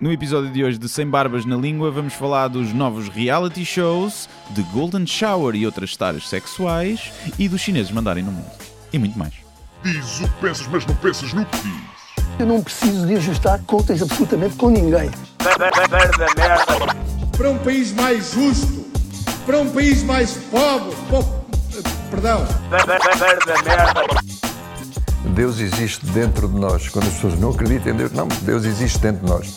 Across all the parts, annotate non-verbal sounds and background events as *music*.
No episódio de hoje de Sem Barbas na Língua, vamos falar dos novos reality shows, de Golden Shower e outras stars sexuais e dos chineses mandarem no mundo. E muito mais. Diz o que pensas, mas não pensas no que dizes. Eu não preciso de ajustar contas absolutamente com ninguém. para um país mais justo, para um país mais pobre, po- perdão, Deus existe dentro de nós. Quando as pessoas não acreditam em Deus, não, Deus existe dentro de nós.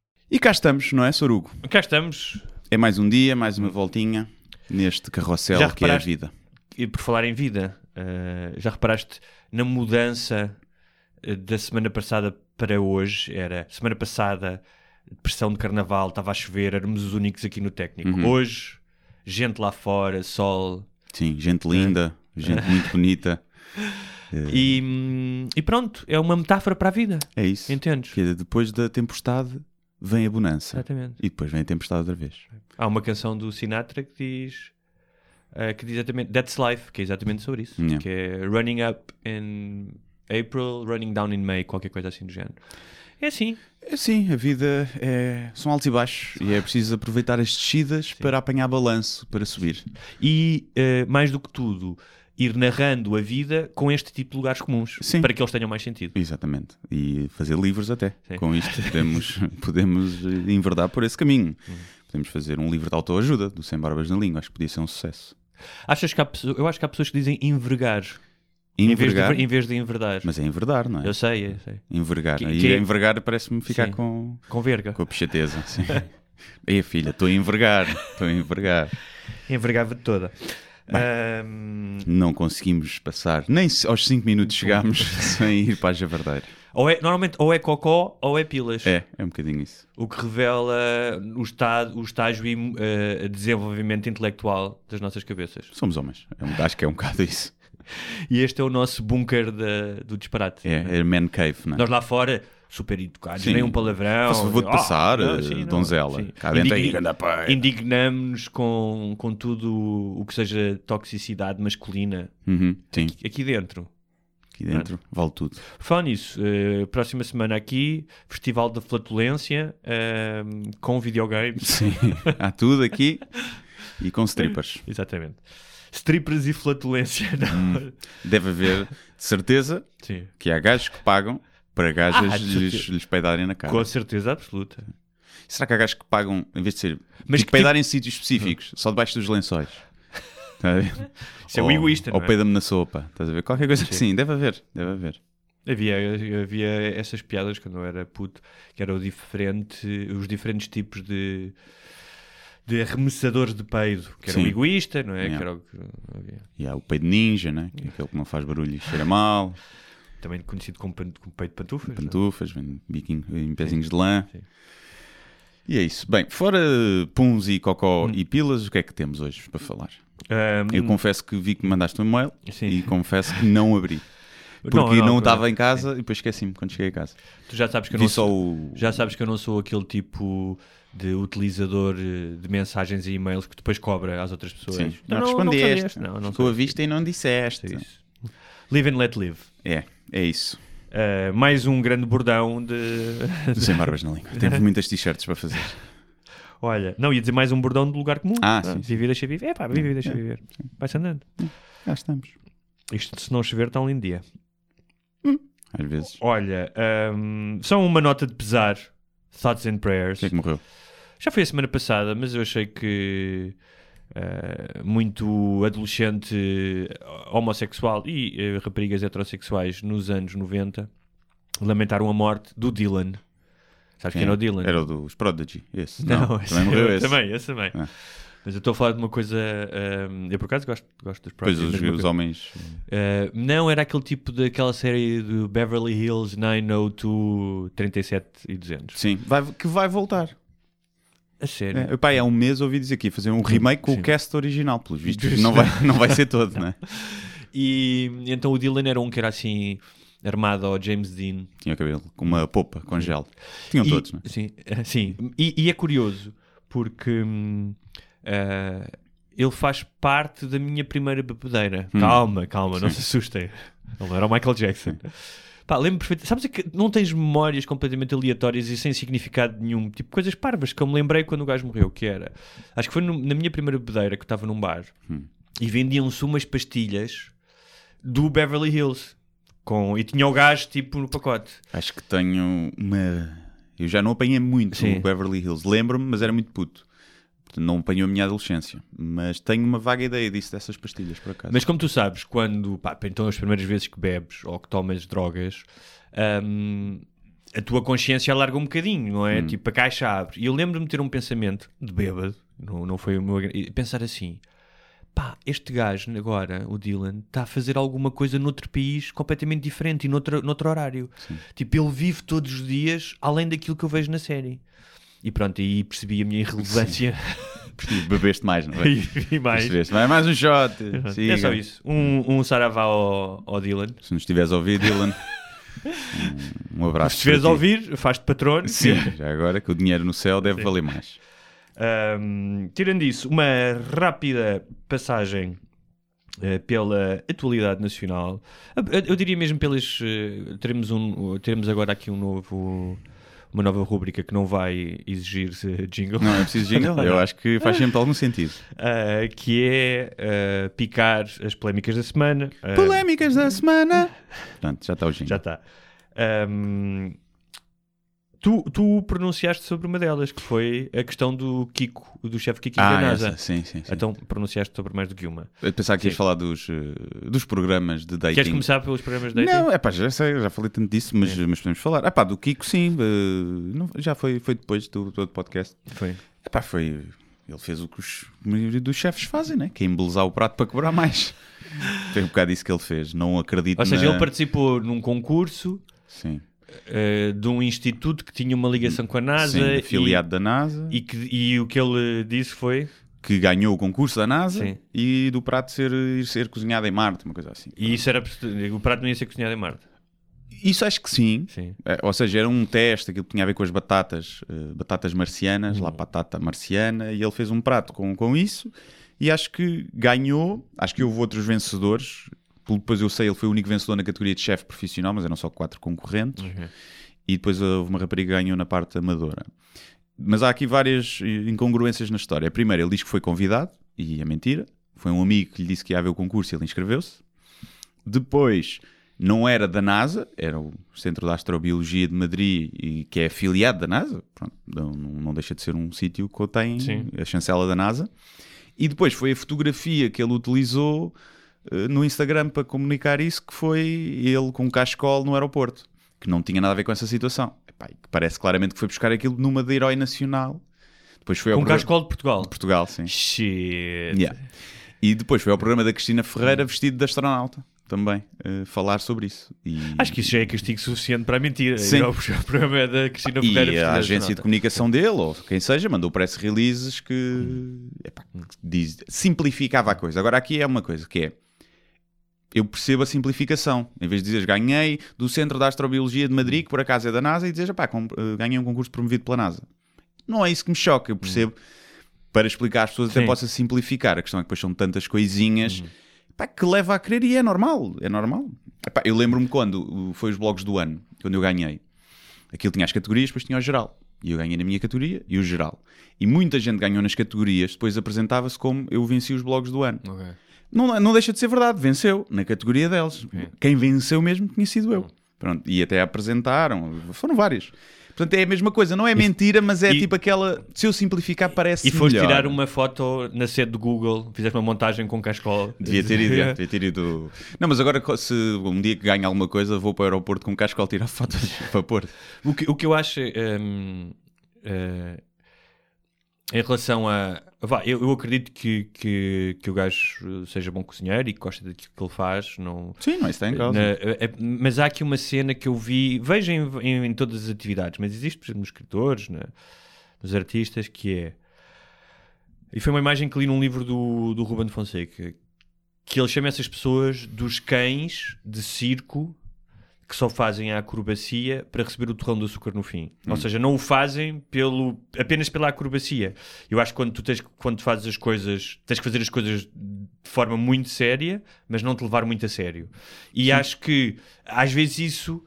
E cá estamos, não é, Sorugo? Cá estamos. É mais um dia, mais uma voltinha neste carrossel Já que é a vida. E por falar em vida, eh, já reparaste na mudança eh, da semana passada para hoje? Era semana passada, pressão de carnaval, estava a chover, éramos os únicos aqui no técnico. Uhum. Hoje, gente lá fora, sol. Sim, gente linda, gente muito *laughs* bonita. E, hum, e pronto, é uma metáfora para a vida. É isso. Entendes? Que depois da tempestade vem a bonança. Exatamente. E depois vem a tempestade outra vez. Há uma canção do Sinatra que diz. eh, que diz exatamente That's Life, que é exatamente sobre isso. Yeah. Que é Running Up in April, Running Down in May, qualquer coisa assim do género. É assim. É sim, a vida é... são altos e baixos e é preciso aproveitar as descidas para apanhar balanço para subir. E eh, mais do que tudo, ir narrando a vida com este tipo de lugares comuns Sim. para que eles tenham mais sentido. Exatamente. E fazer livros até. Sim. Com isto podemos, *laughs* podemos enverdar por esse caminho. Uhum. Podemos fazer um livro de autoajuda do Sem Barbas na Língua. Acho que podia ser um sucesso. Achas que há, eu acho que há pessoas que dizem envergar, Em, vez Envergar, de, em vez de enverdar. mas é enverdar, não é? Eu sei, eu sei. Envergar. Que- que é- envergar parece-me ficar Sim. com, Com verga. com a pichateza. Sim. Ei, *laughs* filha, estou a envergar. Estou a envergar. Envergava de toda. Ahm, Não conseguimos passar, nem aos 5 minutos chegámos *laughs* sem ir para a javardeira. ou é, normalmente ou é cocó ou é pilas. É, é um bocadinho isso. O que revela o, estado, o estágio e eh, desenvolvimento intelectual das nossas cabeças. Somos homens. É um- acho que é um bocado isso. E este é o nosso bunker da- do disparate. É, é man cave, não é? Nós lá fora, super educados, Sim. nem um palavrão. Faça favor de Ah, passar, não, eh, sim, donzela. Indign- pai. Indignamos-nos com, com tudo o que seja toxicidade masculina Uhum, sim, aqui dentro. aqui dentro vale tudo. Fala nisso, eh, próxima semana aqui, Festival da Flatulência, eh, com videogames. Sim, há tudo aqui e com strippers. *laughs* Exatamente. Strippers e flatulência. não. Hum. Deve haver, de certeza, Sim. que há gajos que pagam para gajas Ah, lhes, lhes peidarem na cara. Com certeza absoluta. Será que há gajos que pagam, em vez de ser, Mas Mas que peidar em sítios específicos, só debaixo dos lençóis? Está *laughs* a ver? Isso é o Ou- egoísta, Ou é? peida-me na sopa, estás a ver? Qualquer coisa assim, deve haver, deve haver. Havia, havia essas piadas quando eu era puto, que eram o diferente, os diferentes tipos de, de arremessadores de peido, que era o Sim. egoísta, não é? Yeah. Que era o que. E há o peido ninja, né? que é aquele que não faz barulho e cheira mal, *laughs* Também conhecido como, pan- como peito de pantufas. não é? pantufas, vem biquinho, em pezinhos de lã. Sim. E é isso. Bem, fora puns e cocó Hum. e pilas, o que é que temos hoje para falar? Ahm, Eu confesso que vi que me mandaste um e-mail Sim. e confesso que não abri. *laughs* Porque Não, não, não, estava em casa e depois esqueci-me quando cheguei a casa. tu já sabes que eu Vi não sou, o. já sabes que eu não sou aquele tipo de utilizador eh, de mensagens e e-mails que depois cobra às outras pessoas. Sim. Não, Não, não, não respondeste. Não, não a vista e não disseste. É isso. Live and let live. É, é isso. Uh, mais um grande bordão de. *laughs* Sem barbas na língua. Temos muitas t-shirts para fazer. *laughs* Olha, não, ia dizer mais um bordão de lugar comum. Ah, sim, sim. Vive e deixa viver. É pá, vive e deixa viver. Vai-se andando. Cá estamos. Isto, se não chover, está um lindo dia. Às vezes. Olha, um, só uma nota de pesar. Thoughts and prayers. Quem é que morreu? Já foi a semana passada, mas eu achei que uh, muito adolescente uh, homossexual e uh, raparigas heterossexuais nos anos 90 lamentaram a morte do Dylan. Sabes quem era o Dylan? Era o dos Prodigy. Esse. Não, Não, esse também morreu eu- *laughs* esse. Também, esse também. Ah. Mas eu estou a falar de uma coisa. um, eu por acaso gosto, gosto dos Pois Prodigy. os, uma os coisa- homens. Uh, não, era aquele tipo daquela série do Beverly Hills 90237 e 200. Sim, vai, que vai voltar. A sério. É, pá, há um mês ouvi dizer ia fazer um remake com sim. o cast original, pelos vistos. Não vai, não vai ser todo, *laughs* né? E então o Dylan era um que era assim armado ao James Dean. Tinha o cabelo com uma popa, com gel. Tinham E- todos, né? Sim, eh, sim. E, e é curioso porque hum, eh, ele faz parte da minha primeira bebedeira. Hum. Calma, calma, não se assustem. Ele não era o Michael Jackson. Pá, lembro perfeitamente. Sabes que não tens memórias completamente aleatórias e sem significado nenhum, tipo coisas parvas que eu me lembrei quando o gajo morreu, que era. Acho que foi no- na minha primeira bebedeira que eu estava num bar Hum. e vendiam-se umas pastilhas do Beverly Hills. Com, e tinha o gajo tipo no pacote. Acho que tenho uma. Eu já não apanhei muito Sim. o Beverly Hills. Lembro-me, mas era muito puto. Não apanhou a minha adolescência. Mas tenho uma vaga ideia disso, dessas pastilhas, por acaso. Mas como tu sabes, quando, pá, então as primeiras vezes que bebes ou que tomas drogas, hum, a tua consciência alarga um bocadinho, não é? Tipo, a caixa abre. E eu lembro-me de ter um pensamento de bêbado, não, não foi o meu. Pensar assim: pá, este gajo agora, o Dylan, está a fazer alguma coisa noutro país completamente diferente e noutro, noutro horário. Tipo, ele vive todos os dias além daquilo que eu vejo na série. E pronto, aí percebi a minha irrelevância *laughs* Bebeste mais, não é? e, e mais. Percebeste? Vai mais um shot. É Siga. só isso. Um, um saravá ao, ao Dylan. Se nos estiveres a ouvir, Dylan, *laughs* um, um abraço. Se estiveres a ouvir, faz-te patrono. Sim, já agora que o dinheiro no céu deve valer mais. Ahm, tirando isso, uma rápida passagem eh, pela atualidade nacional. Eu, eu diria mesmo pelas. eh, teremos, um, teremos agora aqui um novo. Uma nova rúbrica que não vai exigir jingle. Não é preciso jingle? *laughs* Eu acho que faz sempre algum sentido. *laughs* Ah, que é ah, picar as polémicas da semana. Ah, Polémicas da semana. Pronto, já está o jingle. Já está. Ahm, tu, tu pronunciaste sobre uma delas, que foi a questão do Kiko, do chefe Kiko da Ah, NASA. essa, sim, sim. sim. Então pronunciaste sobre mais do que uma. Eu pensava que ias Sim. falar dos, eh, dos programas de dating. Queres começar pelos programas de dating? Não, é pá, já sei, já falei tanto disso, mas, mas podemos falar. Ah pá, do Kiko sim, eh, não- já foi, foi depois do, do podcast. Foi. É pá, foi. Ele fez o que os maioria dos chefes fazem, né? Que é embelezar o prato para cobrar mais. *laughs* Foi um bocado isso que ele fez. Não acredito Ou seja, na... ele participou num concurso Sim, eh, de um instituto que tinha uma ligação com a NASA sim e- afiliado da NASA, e, que, e o que ele disse foi. que ganhou o concurso da NASA Sim. e do prato ser, ser cozinhado em Marte, uma coisa assim. E isso era. O prato não ia ser cozinhado em Marte. Isso acho que sim. Sim. É, Ou seja, era um teste, aquilo que tinha a ver com as batatas, eh, batatas marcianas, Uhum. lá batata marciana, e ele fez um prato com, com isso, e acho que ganhou. Acho que houve outros vencedores. Pelo Depois eu sei, ele foi o único vencedor na categoria de chefe profissional, mas eram só quatro concorrentes. Uhum. E depois houve uma rapariga que ganhou na parte amadora. Mas há aqui várias eh, incongruências na história. Primeiro, ele diz que foi convidado, e é mentira. Foi um amigo que lhe disse que ia haver o concurso e ele inscreveu-se. Depois, não era da NASA, era o Centro de Astrobiologia de Madrid, e que é afiliado da NASA. Pronto, não, não deixa de ser um sítio que tem Sim. a chancela da NASA. E depois foi a fotografia que ele utilizou no Instagram para comunicar isso, que foi ele com um cascol no aeroporto, que não tinha nada a ver com essa situação. Epá, e parece claramente que foi buscar aquilo numa de herói nacional. Depois foi ao Com um programa- cascol de Portugal. de Portugal, sim. Shit. Yeah. E depois foi ao programa da Cristina Ferreira vestido de astronauta, também, eh, falar sobre isso. E, Acho que isso já é castigo suficiente para a mentira. Sim. *laughs* Ao programa da Cristina e Ferreira. a vestida de agência de comunicação dele, ou quem seja, mandou press releases que, epá, que diz, simplificava a coisa. Agora aqui é uma coisa que é eu percebo a simplificação. Em vez de dizeres ganhei do Centro de Astrobiologia de Madrid, que por acaso é da NASA, e dizes, pá, ganhei um concurso promovido pela NASA. Não é isso que me choca, eu percebo. Para explicar às pessoas, até Sim. possa simplificar. A questão é que depois são tantas coisinhas pá, que leva a querer e é normal. É normal. Epá, eu lembro-me quando foi os blogs do ano, quando eu ganhei. Aquilo tinha as categorias, depois tinha o geral. E eu ganhei na minha categoria e o geral. E muita gente ganhou nas categorias, depois apresentava-se como eu venci os blogs do ano. Ok. Não, não deixa de ser verdade, venceu na categoria deles. Quem venceu mesmo tinha sido eu. Pronto, e até apresentaram, foram vários. Portanto, é a mesma coisa, não é mentira, mas é e- tipo aquela. Se eu simplificar, parece E foste melhor. tirar uma foto na sede do Google, fizeste uma montagem com cascol. Devia ter ido, *laughs* devia ter ido. Não, mas agora se um dia que ganho alguma coisa, vou para o aeroporto com cascal tirar fotos *laughs* para pôr. O que, o que eu acho hum, eh, em relação a. Vá, eu, eu acredito que, que, que o gajo seja bom cozinheiro e que gosta daquilo que ele faz. Não, Sim, isso está em causa. na- eh, eh, mas há aqui uma cena que eu vi, vejo em, em, em todas as atividades, mas existe, por exemplo, nos escritores, na, dos artistas, que é. E foi uma imagem que li num livro do, do Ruben Fonseca, que ele chama essas pessoas dos cães de circo que só fazem a acrobacia para receber o torrão do açúcar no fim. Ou seja, não o fazem pelo, apenas pela acrobacia. Eu acho que quando tu, tens, quando fazes as coisas, tens que fazer as coisas de forma muito séria, mas não te levar muito a sério. E acho que às vezes isso.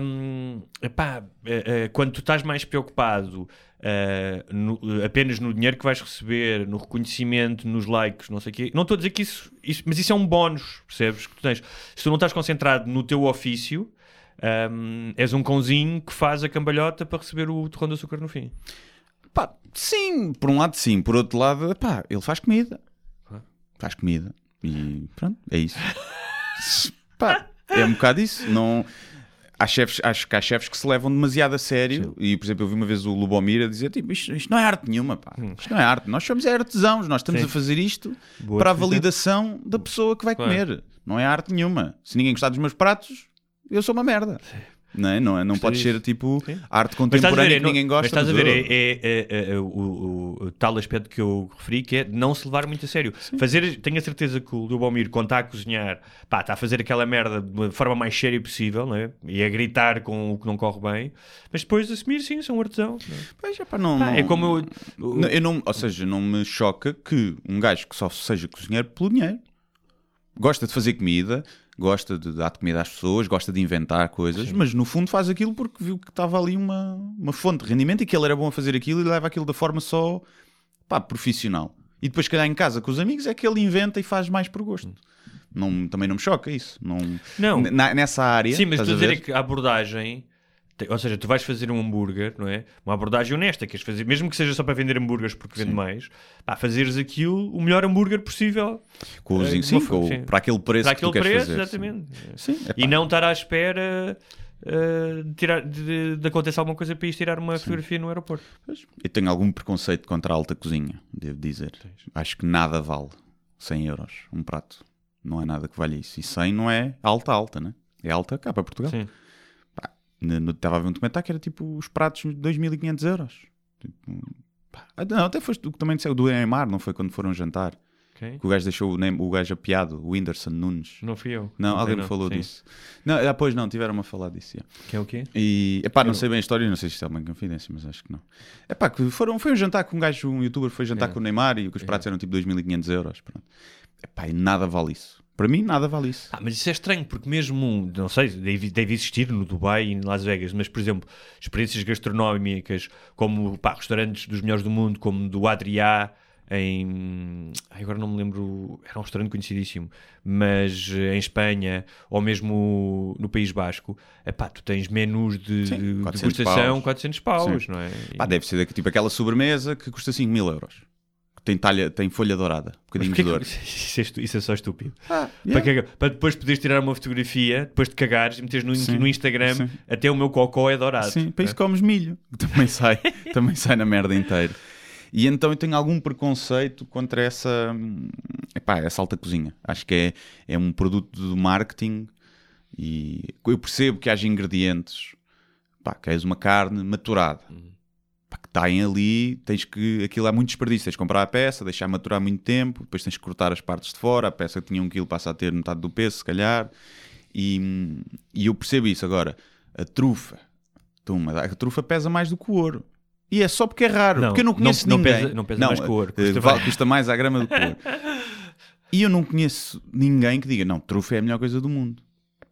hum, epá, eh, eh, quando tu estás mais preocupado eh, no- apenas no dinheiro que vais receber, no reconhecimento, nos likes, não sei o quê. Não estou a dizer que isso, isso- Mas isso é um bónus, percebes? Que tu tens. Se tu não estás concentrado no teu ofício, hum, és um cãozinho que faz a cambalhota para receber o torrão de açúcar no fim. Pá, sim, por um lado sim, por outro lado, pá, ele faz comida. Faz comida. E pronto, é isso. *laughs* pá, é um bocado isso. Não... Há chefes, acho que há chefes que se levam demasiado a sério. E, por exemplo, eu vi uma vez o Lubomir a dizer: tipo, isto, isto não é arte nenhuma, pá. Isto não é arte. Nós somos é artesãos, nós estamos Sim. a fazer isto Boa para a validação da pessoa que vai Claro. comer. Não é arte nenhuma. Se ninguém gostar dos meus pratos, eu sou uma merda. Não, é? não, é? não pode ser tipo Sim. arte Mas estás a ver, contemporânea é que ninguém gosta. Mas estás a ver, é, é- é- é o, o- tal aspecto que eu referi, que é não se levar muito a sério. Fazer, tenho a certeza que o Lubomir, quando está a cozinhar, pá, está a fazer aquela merda de uma forma mais séria possível, não é? E a gritar com o que não corre bem, mas depois assumir, sim, sou um artesão. não é? Pois, epá, não, Pá, não- é como eu- o- eu não, ou seja, não me choca que um gajo que só seja cozinheiro pelo dinheiro gosta de fazer comida, gosta de dar comida às pessoas, gosta de inventar coisas, mas no fundo faz aquilo porque viu que estava ali uma, uma fonte de rendimento e que ele era bom a fazer aquilo e leva aquilo da forma só pá, profissional. E depois, se calhar, em casa com os amigos, é que ele inventa e faz mais por gosto. Não, também não me choca isso. Não, Não. Nessa área. Sim, mas estou a dizer é que a abordagem, ou seja, tu vais fazer um hambúrguer, não é? Uma abordagem honesta, queres fazer, mesmo que seja só para vender hambúrgueres porque vende mais, pá, fazeres aquilo o melhor hambúrguer possível Com os, É, sim, com sim. para aquele preço para que tu aquele preço, fazer. sim. exatamente. Sim. E não estar à espera uh, de, tirar, de, de acontecer alguma coisa para ir tirar uma fotografia no aeroporto. Eu tenho algum preconceito contra a alta cozinha, devo dizer. Acho que nada vale 100 euros um prato. Não é nada que valha isso. E 100 não é alta, alta, né? É alta cá para Portugal. Sim. Estava a ver um documentário que era tipo os pratos de 2.500 euros. Tipo. Ah, não, até foste tu que também disseste, o do Neymar, não foi quando foram jantar? Ok? Que o gajo deixou o, Neym- o gajo apiado, o Whindersson Nunes. Não fui eu. Não, sei, alguém me falou Sim. disso. Não, ah, pois não, tiveram-me a falar disso. yeah. Que é o quê? E, epá, não sei bem a história, não sei se isto é uma confidência, mas acho que não. Epá, que foram, foi um jantar com um gajo, um youtuber foi jantar É. com o Neymar e que os pratos eram tipo 2.500 euros. Pronto. Epá, e nada vale isso. Para mim, nada vale isso. Ah, mas isso é estranho, porque mesmo, não sei, deve, deve existir no Dubai e em Las Vegas, mas, por exemplo, experiências gastronómicas, como pá, restaurantes dos melhores do mundo, como do Adriá, em. ai, agora não me lembro, era um restaurante conhecidíssimo, mas eh, em Espanha, ou mesmo no País Basco, epá, tu tens menus de, Sim, de 400 degustação paus. 400 paus, Sim. não é? Pá, deve ser tipo aquela sobremesa que custa 5 mil euros. Tem, talha, tem folha dourada, um bocadinho de dor. que- *laughs* isso, é isso é só estúpido. Ah, Para, yeah. cagar- para depois poderes tirar uma fotografia, depois de cagares e meteres no, Sim, no Instagram, sim. até o meu cocó é dourado. Sim, para isso comes milho. que Também sai, *laughs* também sai na merda inteira. E então eu tenho algum preconceito contra essa, epá, essa alta cozinha. Acho que é, é um produto do marketing e eu percebo que haja ingredientes. Pá, queres uma carne maturada. Pá, que estarem ali, tens que. Aquilo é muito desperdício. Tens que comprar a peça, deixar maturar muito tempo, depois tens que cortar as partes de fora. A peça que tinha um quilo passa a ter metade do peso, se calhar. E, e eu percebo isso. Agora, a trufa, toma, a trufa pesa mais do que o ouro. E é só porque é raro, Não, porque eu não não- conheço não ninguém. pesa- não pesa mais que o ouro, eh, custa vale- mais. custa mais à grama do que o ouro. *laughs* E eu não conheço ninguém que diga, não, trufa é a melhor coisa do mundo.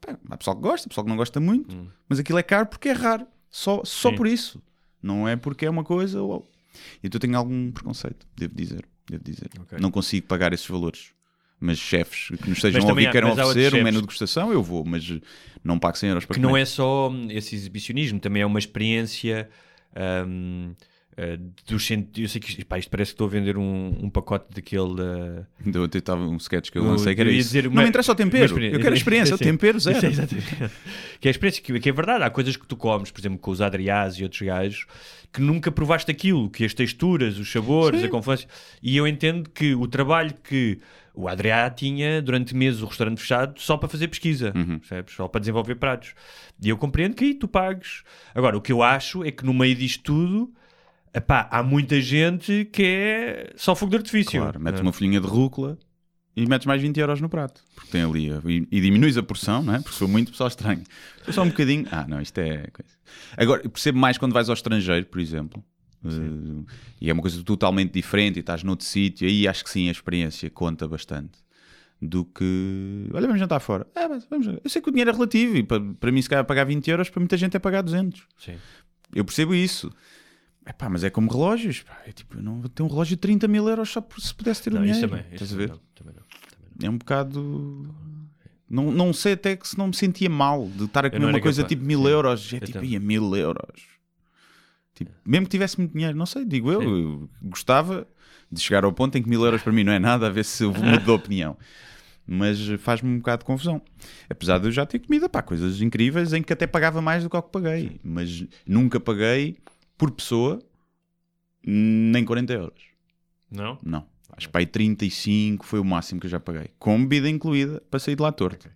Pá, Há pessoal que gosta, pessoal que não gosta muito, mas aquilo é caro porque é raro. Só, só Hum. Sim. por isso. Não é porque é uma coisa. Ou... Então eu tenho algum preconceito, devo dizer. Devo dizer. Ok. Não consigo pagar esses valores. Mas chefes que nos estejam a ouvir há- queiram oferecer um menu de degustação, eu vou, mas não pago 100 euros para Que comer. não é só esse exibicionismo, também é uma experiência hum, eh, dos sentidos. Eu sei que isto, pá, isto parece que estou a vender um, um pacote daquele. eh, Então, Eu estava um sketch que eu lancei que era isso. dizer não me interessa o tempero. Eu quero a experiência. O *laughs* Sim. tempero Isso é zero. exatamente. que é a experiência que, que é verdade. Há coisas que tu comes, por exemplo, com os Adriás e outros gajos, que nunca provaste aquilo, que as texturas, os sabores, a confluência. E eu entendo que o trabalho que o Adriá tinha durante meses o restaurante fechado só para fazer pesquisa, Uhum. Só para desenvolver pratos. E eu compreendo que aí tu pagues. Agora, o que eu acho é que no meio disto tudo. Epá, há muita gente que é só fogo de artifício. Claro, metes é? uma folhinha de rúcula e metes mais 20 euros no prato. Porque tem ali. E, e diminuis a porção, não é? Porque sou muito pessoal estranho. For só um bocadinho. Ah, não, isto é. Coisa. Agora, eu percebo mais quando vais ao estrangeiro, por exemplo. eh, e é uma coisa totalmente diferente e estás noutro sítio. Aí acho que sim, a experiência conta bastante. Do que. Olha, vamos jantar fora. Mas vamos. Eu sei que o dinheiro é relativo e para, para mim, se calhar, pagar 20 euros, para muita gente é pagar 200. Sim. Eu percebo isso. Epá, mas é como relógios. pá. É tipo, eu não vou ter um relógio de 30 mil euros só por se pudesse ter o Não, dinheiro. isso também. Estás Isso a ver? não, também não, também não. É um bocado. Não, não sei até que se não me sentia mal de estar a comer uma coisa capaz. tipo mil Sim. euros. É Eu tipo, ia mil euros. Tipo, mesmo que tivesse muito dinheiro, não sei, digo eu, eu gostava de chegar ao ponto em que mil euros para mim não é nada, a ver se eu *laughs* mudo de opinião. Mas faz-me um bocado de confusão. Apesar de eu já ter comido pá, coisas incríveis em que até pagava mais do que o que paguei. Mas nunca paguei por pessoa nem 40 euros. Não? Não. Acho que pai 35 foi o máximo que eu já paguei. Com bebida incluída para sair de lá torto.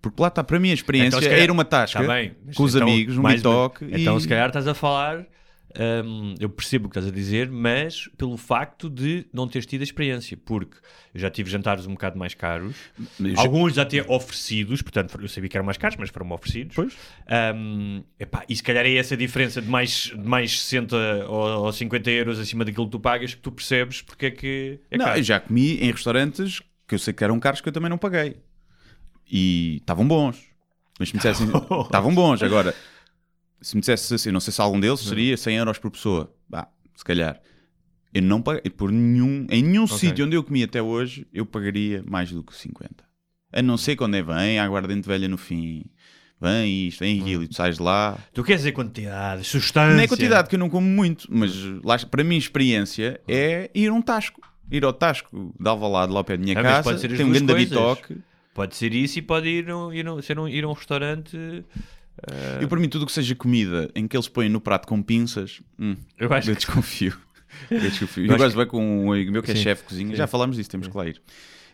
Porque lá está, para mim a experiência Então, calhar- é ir a uma tasca Está bem. com os então, amigos, um bitoque Então, e... se calhar estás a falar. Hum, eu percebo o que estás a dizer, mas pelo facto de não teres tido a experiência, porque eu já tive jantares um bocado mais caros, Mas já- alguns até oferecidos, portanto eu sabia que eram mais caros, mas foram oferecidos. Pois. Hum, epá, e se calhar é essa a diferença de mais, de mais 60 ou, ou 50 euros acima daquilo que tu pagas que tu percebes porque é que é Não, caro. eu já comi em restaurantes que eu sei que eram caros que eu também não paguei. E estavam bons. Mas se me dissessem... *laughs* estavam bons. Agora, se me dissesse assim, não sei se algum deles seria 100 euros por pessoa. Bah, se calhar. Eu não paguei. Por nenhum, em nenhum sítio onde eu comi até hoje, eu pagaria mais do que 50. A não ser quando é vem, a aguardente velha no fim. Vem isto, vem aquilo, e tu sais de lá. Tu queres dizer quantidade, substância. Não é quantidade que eu não como muito, mas lá, para mim, experiência é ir a um tasco. Ir ao tasco de Alvalade, lá ao pé da minha Ah, casa, tem um grande bitoque. Pode ser isso e pode ir, um- ir, um- ser um, ir a um restaurante. Eu, para mim, tudo o que seja comida em que eles põem no prato com pinças, hum, Eu acho eu que- desconfio. *laughs* Eu, desconfio. eu acho gosto de ver com um amigo meu que é Sim. chefe de cozinha. Já falámos disso, temos que lá ir.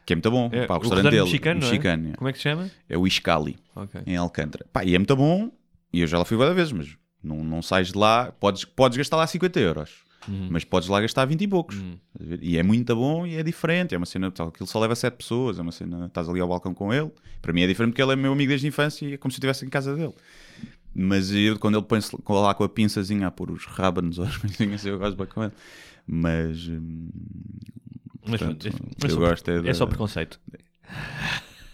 Que é muito bom. É, Pá, o o restaurante dele, mexicano, é? mexicano, é? Como é que se chama? é o Iscali, Ok. em Alcântara. Pá, e é muito bom. E eu já lá fui várias vezes, mas não, não sais de lá. Podes, podes gastar lá 50 euros. Uhum. Mas podes lá gastar 20 e poucos. Ver? E é muito bom e é diferente. É uma cena, tal, aquilo só leva 7 pessoas. É uma cena, estás ali ao balcão com ele. Para mim é diferente porque ele é meu amigo desde a infância e é como se eu estivesse em casa dele. Mas eu, quando ele põe-se lá com a pinçazinha a pôr os rábanos ou as coisinhas, eu gosto bem com ele. Mas, hum, Mas, Portanto, mas eu só- gosto é é da- só preconceito.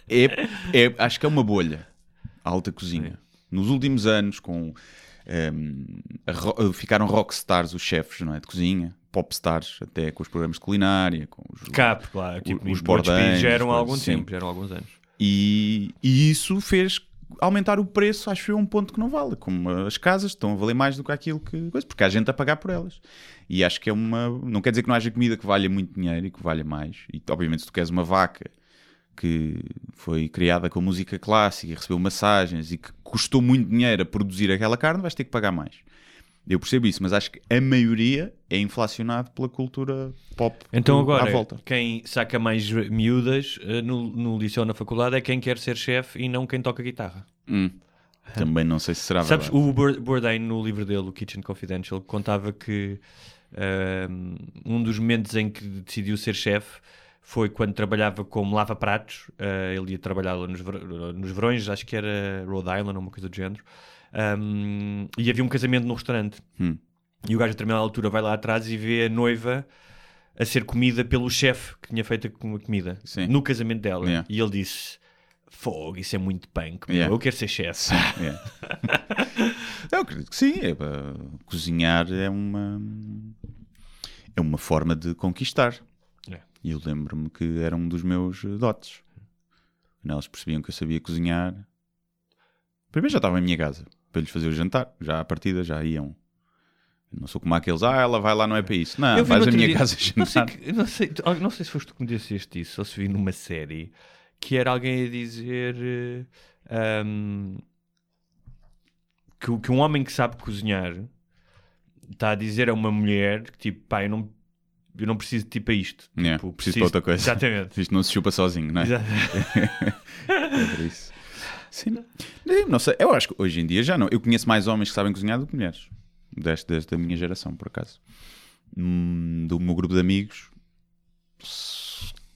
é, é- acho que é uma bolha a alta cozinha. Nos últimos anos, com ehm, a ro- ficaram rockstars os chefes não é, de cozinha, popstars, até com os programas de culinária, com os, Cap, claro. Tipo, os bordões, já eram há algum assim. tempo, já eram alguns anos. E, e isso fez aumentar o preço, acho eu, a um ponto que não vale. Como as casas estão a valer mais do que aquilo que. Porque há gente a pagar por elas. E acho que é uma. Não quer dizer que não haja comida que valha muito dinheiro e que valha mais. E obviamente, se tu queres uma vaca que foi criada com música clássica e recebeu massagens e que custou muito dinheiro a produzir aquela carne, vais ter que pagar mais. Eu percebo isso, mas acho que a maioria é inflacionado pela cultura pop Então à agora, volta. quem saca mais miúdas eh, no, no liceu ou na faculdade é quem quer ser chefe e não quem toca guitarra. Hum. Também não sei se será Sabes, verdade. o Bour- Bourdain, no livro dele, o Kitchen Confidential, contava que ahm, um dos momentos em que decidiu ser chefe foi quando trabalhava como lava-pratos. ah, ele ia trabalhar lá nos, ver- nos verões, acho que era Rhode Island ou uma coisa do género. Ahm, e havia um casamento no restaurante. Hum. E o gajo, a determinada altura, vai lá atrás e vê a noiva a ser comida pelo chefe que tinha feito a com- a comida Sim. no casamento dela. Yeah. E ele disse: Fogo, isso é muito punk. Yeah. eu quero ser chefe. É. *laughs* Eu acredito que sim. É, cozinhar é uma é uma forma de conquistar. E eu lembro-me que era um dos meus eh, dotes. Quando elas percebiam que eu sabia cozinhar. Primeiro já estava em minha casa para lhes fazer o jantar. Já à partida já iam. Não sou como aqueles, ah, ela vai lá, não é para isso. Não, vais à minha dia- casa *laughs* Não sei, jantar. que- não, sei, não sei se foste tu que me disseste isso ou se vi numa série que era alguém a dizer eh, ahm, que, que um homem que sabe cozinhar está a dizer a uma mulher que tipo, pá, eu não, eu não preciso de ti para isto. Yeah, Tipo, preciso para outra coisa. Exatamente. *laughs* Isto não se chupa sozinho, não é? É isso. Sim. Não, sei, eu acho que hoje em dia já não. Eu conheço mais homens que sabem cozinhar do que mulheres. deste da minha geração, por acaso. Hum, do meu grupo de amigos,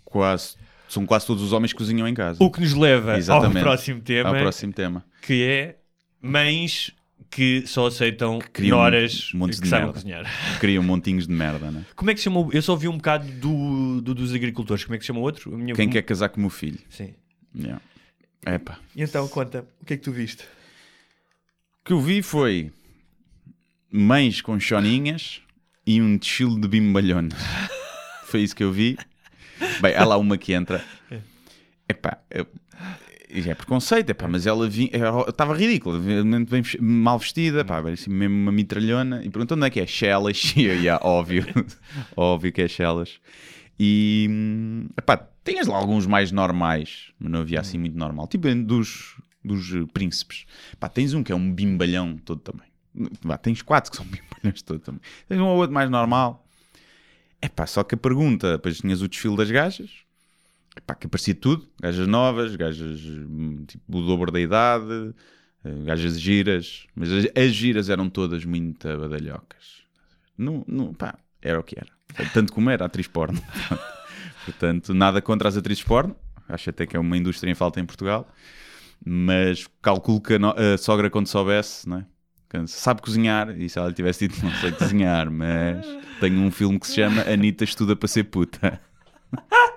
quase, são quase todos os homens que cozinham em casa. O que nos leva ao Exatamente. próximo tema, Ao próximo tema. que é mães que só aceitam criam noras montes que sabem merda. cozinhar. Criam montinhos de merda, né? Como é que se chama? Eu só ouvi um bocado do, do- dos agricultores. Como é que se chama o outro? Minha- Quem quer casar com o meu filho? Sim. Yeah. Epá. E então, conta, o que é que tu viste? O que eu vi foi mães com choninhas e um desfile de bimbalhonas. *laughs* foi isso que eu vi. Bem, há lá uma que entra. Epá, eu- é preconceito, epá, mas ela estava ridícula, bem mal vestida, pá, assim, mesmo uma mitralhona, e perguntou onde é que é Shellas, *laughs* e eu, yeah, óbvio, *laughs* óbvio que é Shellas. E, epá, tinhas lá alguns mais normais, mas não havia assim muito normal, tipo dos, dos príncipes. Pá, tens um que é um bimbalhão todo também. Pá, tens quatro que são *laughs* bimbalhões todo também. Tens um ou outro mais normal. Epá, só que a pergunta, depois tinhas o desfile das gajas, Epá, que aparecia tudo, gajas novas, gajas hum, tipo o dobro da idade, eh, gajas giras, mas as, as giras eram todas muito badalhocas. Não, não, pá, era o que era. Tanto como era atriz porno. *laughs* Portanto, nada contra as atrizes porno, acho até que é uma indústria em falta em Portugal, mas calculo que a, no- a sogra, quando soubesse, né? que sabe cozinhar, e se ela tivesse dito não sei cozinhar, mas tenho um filme que se chama Anitta Estuda para ser puta. *laughs*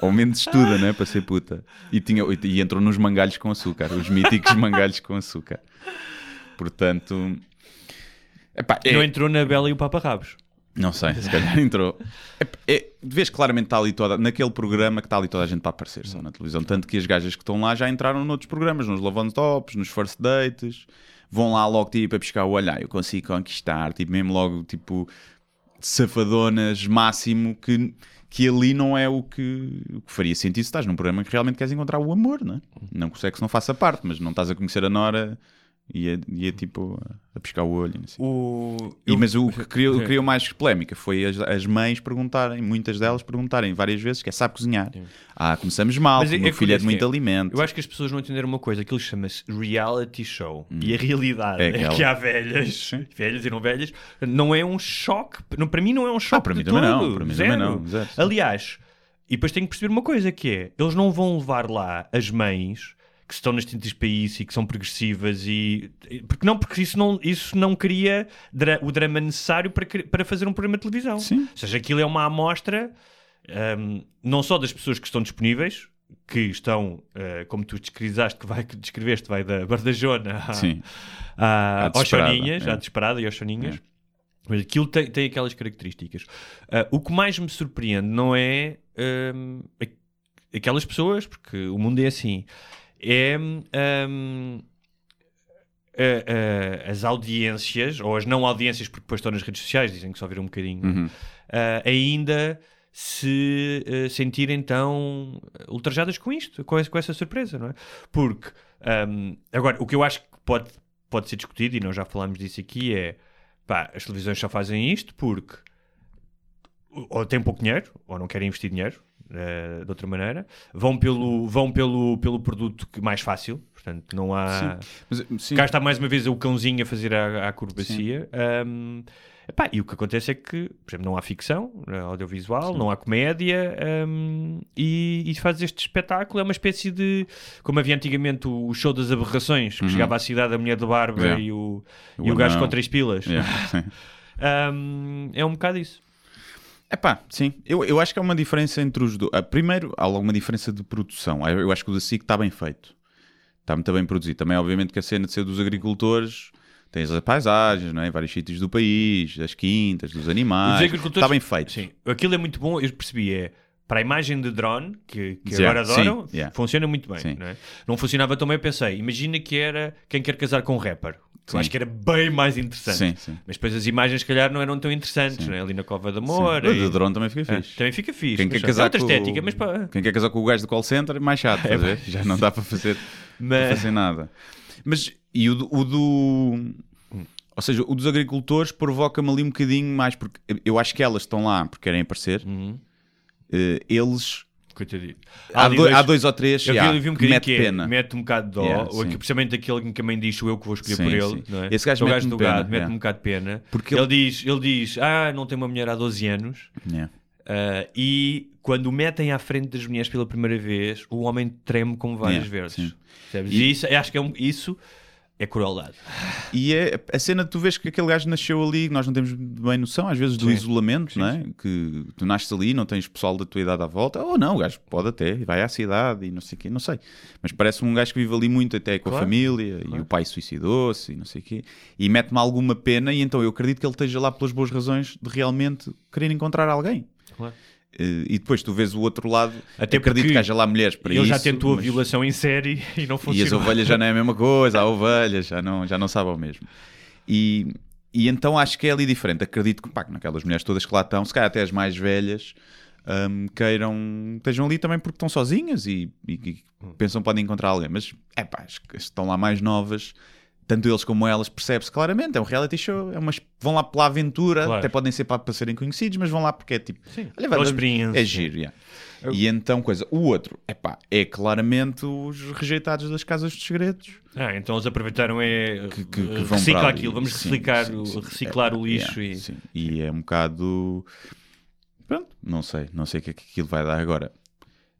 Ou menos estuda, né? Para ser puta. E, tinha, e entrou nos mangalhos com açúcar, os míticos mangalhos com açúcar. Portanto. Epá, é- Não entrou na Bela e o Papa Rabos. não sei, se calhar entrou. É, é, vês claramente está ali toda, naquele programa que está ali toda a gente para aparecer só na televisão. Tanto que as gajas que estão lá já entraram noutros programas, nos Love on Tops, nos First Dates. Vão lá logo tipo a piscar o olho, ah, eu consigo conquistar, tipo, mesmo logo tipo safadonas máximo que, que ali não é o que, o que faria sentido se estás num programa que realmente queres encontrar o amor, não é? Não que o sexo não faça parte, mas não estás a conhecer a Nora e é, e é tipo a, piscar o olho. Não sei. O... E, mas o que criou, *laughs* criou mais polémica foi as, as mães perguntarem, muitas delas perguntarem várias vezes que é sabe cozinhar. Ah, começamos mal, Mas porque é- o meu é filho é de muito é, alimento. Eu acho que as pessoas não entenderam uma coisa, aquilo chama-se reality show. E a realidade É é, que há velhas, velhas e não velhas, não é um choque. Não, para mim não é um choque. Ah, para mim de também não, todo. para mim Zero. também não, zero. Aliás, e depois tenho que perceber uma coisa que é, eles não vão levar lá as mães que estão nas tintas para isso e que são progressivas e porque não porque isso não isso não cria dra- o drama necessário para para fazer um programa de televisão Sim. ou seja aquilo é uma amostra hum, não só das pessoas que estão disponíveis que estão eh, como tu descrevisaste que vai que descreveste vai da Bardajona à- Sim. à- À aos choninhas é. à e aos choninhas mas aquilo tem, tem aquelas características. Ah, o que mais me surpreende não é a- aquelas pessoas, porque o mundo é assim, é hum, a- a- as audiências, ou as não audiências, porque depois estão nas redes sociais, dizem que só viram um bocadinho, Uhum. ah, ainda se ah, sentirem tão ultrajadas com isto, com essa, com essa surpresa, não é? Porque, hum, agora, o que eu acho que pode, pode ser discutido, e nós já falámos disso aqui, é pá, as televisões só fazem isto porque ou têm pouco dinheiro, ou não querem investir dinheiro eh, de outra maneira, vão pelo, vão pelo, pelo produto que mais fácil, portanto, não há. Mas, sim. Cá está mais uma vez o cãozinho a fazer a, a acrobacia. Um, epá, e o que acontece é que, por exemplo, não há ficção audiovisual, não há comédia um, e, e faz este espetáculo. É uma espécie de. Como havia antigamente o, o show das aberrações, que chegava à cidade a mulher de barba Yeah. e o, O e o gajo com três pilas. Yeah, sim. *laughs* Um, é um bocado isso. Epá, sim. Eu, eu acho que há uma diferença entre os dois. Ah, primeiro, há alguma diferença de produção. Ah, Eu acho que o da SIC está bem feito. Está muito bem produzido. Também, obviamente, que a cena de ser dos agricultores... Tens as paisagens, não é? vários sítios do país, das quintas, dos animais. Está bem feito. Sim, aquilo é muito bom, eu percebi, é para a imagem de drone, que, que Yeah, agora adoram, sim, yeah. funciona muito bem. Não, é? não funcionava tão bem, eu pensei, imagina que era quem quer casar com um rapper. que Sim. Eu acho que era bem mais interessante. Sim, sim. Mas depois as imagens, se calhar, não eram tão interessantes, não é? ali na Cova da. Moura. O e- de drone também fica É, fixe. também fica fixe. Quem quer é casar outra com estética, o... mas pá, Quem quer casar com o gajo do call center é mais chato, ver? Já não dá para fazer, *laughs* mas- fazer nada. Mas, e o do, o do- Ou seja, o dos agricultores provoca-me ali um bocadinho mais, porque eu acho que elas estão lá porque querem aparecer. Uhum. Eh, eles Coitadinho. Há, ali do- há dois ou três Eu vi, já, eu vi um que mete que é, pena. mete um bocado de dó, Yeah, ou aqui, precisamente aquele que também diz eu que vou escolher Sim, por ele. sim. Não é? Esse gajo o mete-me gajo do pena, gado mete-me yeah. um bocado de pena. Porque ele... ele- diz, ele diz: Ah, não tem uma mulher há 12 anos. Yeah. Ah, e quando o metem à frente das mulheres pela primeira vez, o homem treme como várias Yeah, vezes. E- E isso, acho que é um- isso é crueldade. E é a cena de tu vês que aquele gajo nasceu ali, nós não temos bem noção, às vezes, do Sim. isolamento, não é? Que tu nasces ali, não tens pessoal da tua idade à volta, ou não, o gajo pode até, vai à cidade e não sei o quê, não sei. Mas parece um gajo que vive ali muito até com a Claro, família e o pai suicidou-se e não sei o quê. E mete-me alguma pena, e então eu acredito que ele esteja lá pelas boas razões de realmente querer encontrar alguém. Claro. Eh, E depois tu vês o outro lado, Até acredito que haja lá mulheres para ele isso. já tentou a mas- violação em série *laughs* e não e funcionou. as ovelhas já não é a mesma coisa, há ovelhas, já não, já não sabe ao mesmo. E, e então acho que é ali diferente. Acredito que, pá, que naquelas mulheres todas que lá estão, se calhar até as mais velhas, hum, queiram, estejam ali também porque estão sozinhas e, e- e pensam que podem encontrar alguém. Mas, é pá, as que estão lá mais novas, tanto eles como elas, percebe-se claramente. É um reality show, é umas, vão lá pela aventura, Claro. até podem ser para, para serem conhecidos, mas vão lá porque é tipo, Sim, olha, vai- experiência. é giro, yeah. E então, coisa, o outro, epá, é claramente os rejeitados das casas dos segredos. Ah, então eles aproveitaram é que, que- que vão reciclar ali. aquilo, vamos Sim, reciclar, sim, o, sim. reciclar É, o lixo yeah, e sim. E é um bocado. Pronto, não sei, não sei o que é que aquilo vai dar agora.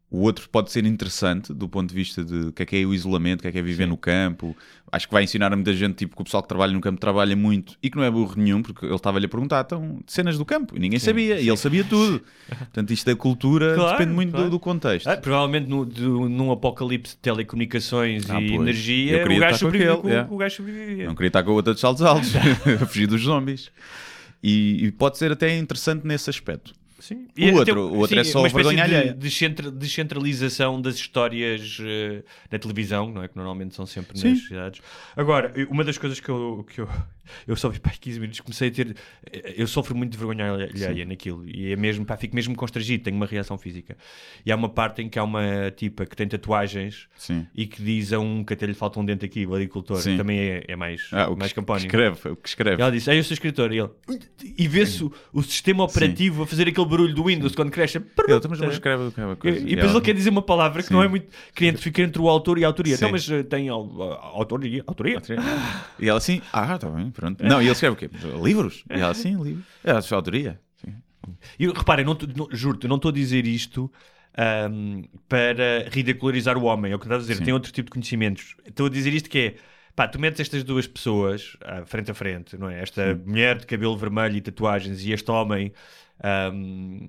O outro pode ser interessante do ponto de vista de o que é que é o isolamento, o que é que é viver no campo. Acho que vai ensinar a muita gente, tipo, que o pessoal que trabalha no campo trabalha muito e que não é burro nenhum, porque ele estava-lhe a perguntar, então, cenas do campo, e ninguém sabia, e ele sabia tudo. *laughs* Portanto, isto da cultura Claro, depende muito claro. do, do contexto. Ah, provavelmente no, do- num apocalipse de telecomunicações Ah, e pois. energia, queria o gajo, sobrevivia, com- yeah. o gajo sobrevivia. Não queria estar com a outra de saltos altos, *laughs* *laughs* a fugir dos zombies. E, e pode ser até interessante nesse aspecto. Sim. O outro- o outro é só uma vergonha de alheia. descentra- descentralização das histórias eh, na televisão, não é? Que normalmente são sempre Sim. nas cidades. Agora, uma das coisas que eu, que eu, eu só vi para 15 minutos, comecei a ter. Eu sofro muito de vergonha alheia naquilo. E é mesmo, pá, fico mesmo constrangido, tenho uma reação física. E há uma parte em que há uma tipa que tem tatuagens Sim. e que diz a um que até lhe falta um dente aqui, o agricultor, Sim. também é, é mais, Ah, o mais que, campónio. escreve, o que escreve. E ela disse, ah, eu sou escritor. E ele, e vê-se o, o sistema operativo a fazer aquele barulho do Windows quando cresce. Ele, mas ele escreve aquela E, coisa. e depois ele quer dizer uma palavra que Sim. não é muito. Que fica entre o autor e a autoria. Sim. Então, mas eh, tem au- a- autoria? Autoria? E ela assim, ah, tá bem, pronto. Não, e ele escreve o quê? Livros? *laughs* E ela assim, livros. É a sua autoria. Sim. E reparem, não, não- juro-te, eu não estou a dizer isto ahm, para ridicularizar o homem. É o que estás a dizer. Sim. Tem outro tipo de conhecimentos. Estou a dizer isto que é. Pá, tu metes estas duas pessoas ah, frente a frente, não é? Esta mulher de cabelo vermelho e tatuagens e este homem. ahm,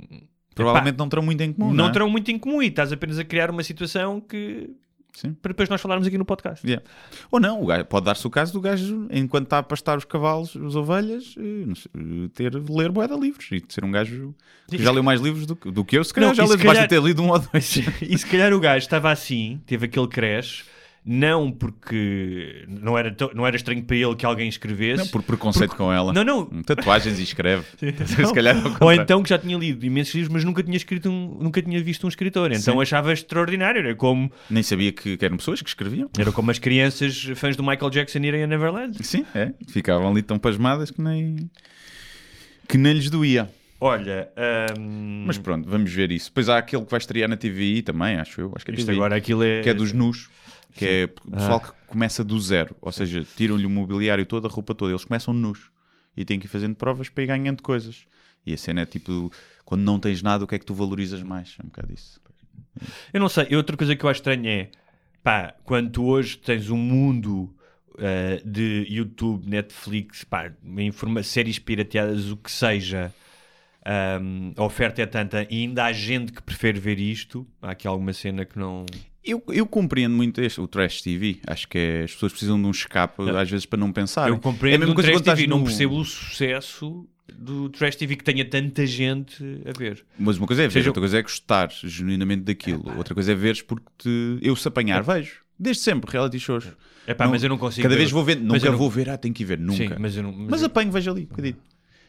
Provavelmente não terão muito em comum. não Não, é? terão muito em comum e estás apenas a criar uma situação que. Sim. para depois nós falarmos aqui no podcast. Yeah. Ou não, o gajo- pode dar-se o caso do gajo, enquanto está a pastar os cavalos, as ovelhas, eh, sei, eh, ter ler bué de livros e de ser um gajo que já leu mais livros do, que- do que eu, se calhar Não, já leu, basta calhar- ter lido um ou dois. *laughs* E se calhar o gajo estava assim, teve aquele crash, não porque não era, tão- não era estranho para ele que alguém escrevesse. Não, por preconceito com ela. Não, não. Tatuagens e escreve. *laughs* Não. *laughs* se calhar Ou então que já tinha lido imensos livros, mas nunca tinha escrito um, nunca tinha visto um escritor. Então Sim. achava extraordinário. Era como, Nem sabia que, que eram pessoas que escreviam. era como as crianças fãs do Michael Jackson irem a Neverland. Sim, é. Ficavam ali tão pasmadas que nem, que nem lhes doía. Olha, hum, Mas pronto, vamos ver isso. Depois há aquele que vai estrear na TVI também, acho eu. Acho que é isto TVI, agora aquilo é. que é dos nus. Que é o pessoal Ah. que começa do zero. Ou seja, tiram-lhe o mobiliário todo, a roupa toda. Eles começam nus. E têm que ir fazendo provas para ir ganhando coisas. E a cena é tipo, quando não tens nada, o que é que tu valorizas mais? É um bocado isso. Eu não sei, outra coisa que eu acho estranha é pá, quando tu hoje tens um mundo eh, de YouTube, Netflix, pá, informa séries pirateadas, o que seja, ahm, a oferta é tanta e ainda há gente que prefere ver isto. Há aqui alguma cena que não. Eu, eu compreendo muito este, o Trash TV. Acho que é- as pessoas precisam de um escape, às vezes, para não pensar. eu compreendo é o Trash TV, não no- percebo o sucesso do Trash TV que tenha tanta gente a ver. Mas uma coisa é ver, Seja- outra coisa é gostar genuinamente daquilo. Outra coisa é veres porque te- eu se apanhar, vejo. Desde sempre, reality shows. É pá, Não- mas eu não consigo. Cada ver- vez vou ver, mas nunca eu não- vou ver, ah, tenho que ir ver, nunca. Sim, mas mas eu não. mas eu- apanho, vejo ali, um bocadinho.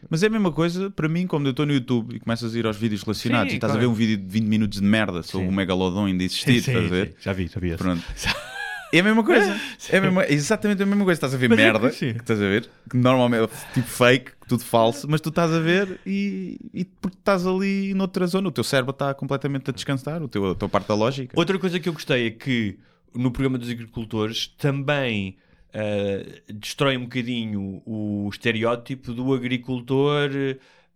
Mas é a mesma coisa para mim, como eu estou no YouTube e começas a ir aos vídeos relacionados Sim, e estás claro. a ver um vídeo de 20 minutos de merda sobre Sim. o Megalodon ainda existir, Sim, estás a ver? já vi, já vi. Pronto. *laughs* É a mesma coisa. É a mesma- exatamente a mesma coisa. Estás a ver Mas é merda, que estás a ver, que normalmente é tipo fake, tudo falso, mas tu estás a ver e, e porque estás ali noutra zona, o teu cérebro está completamente a descansar, o teu, a tua parte da lógica. Outra coisa que eu gostei é que no programa dos agricultores também ah, destrói um bocadinho o estereótipo do agricultor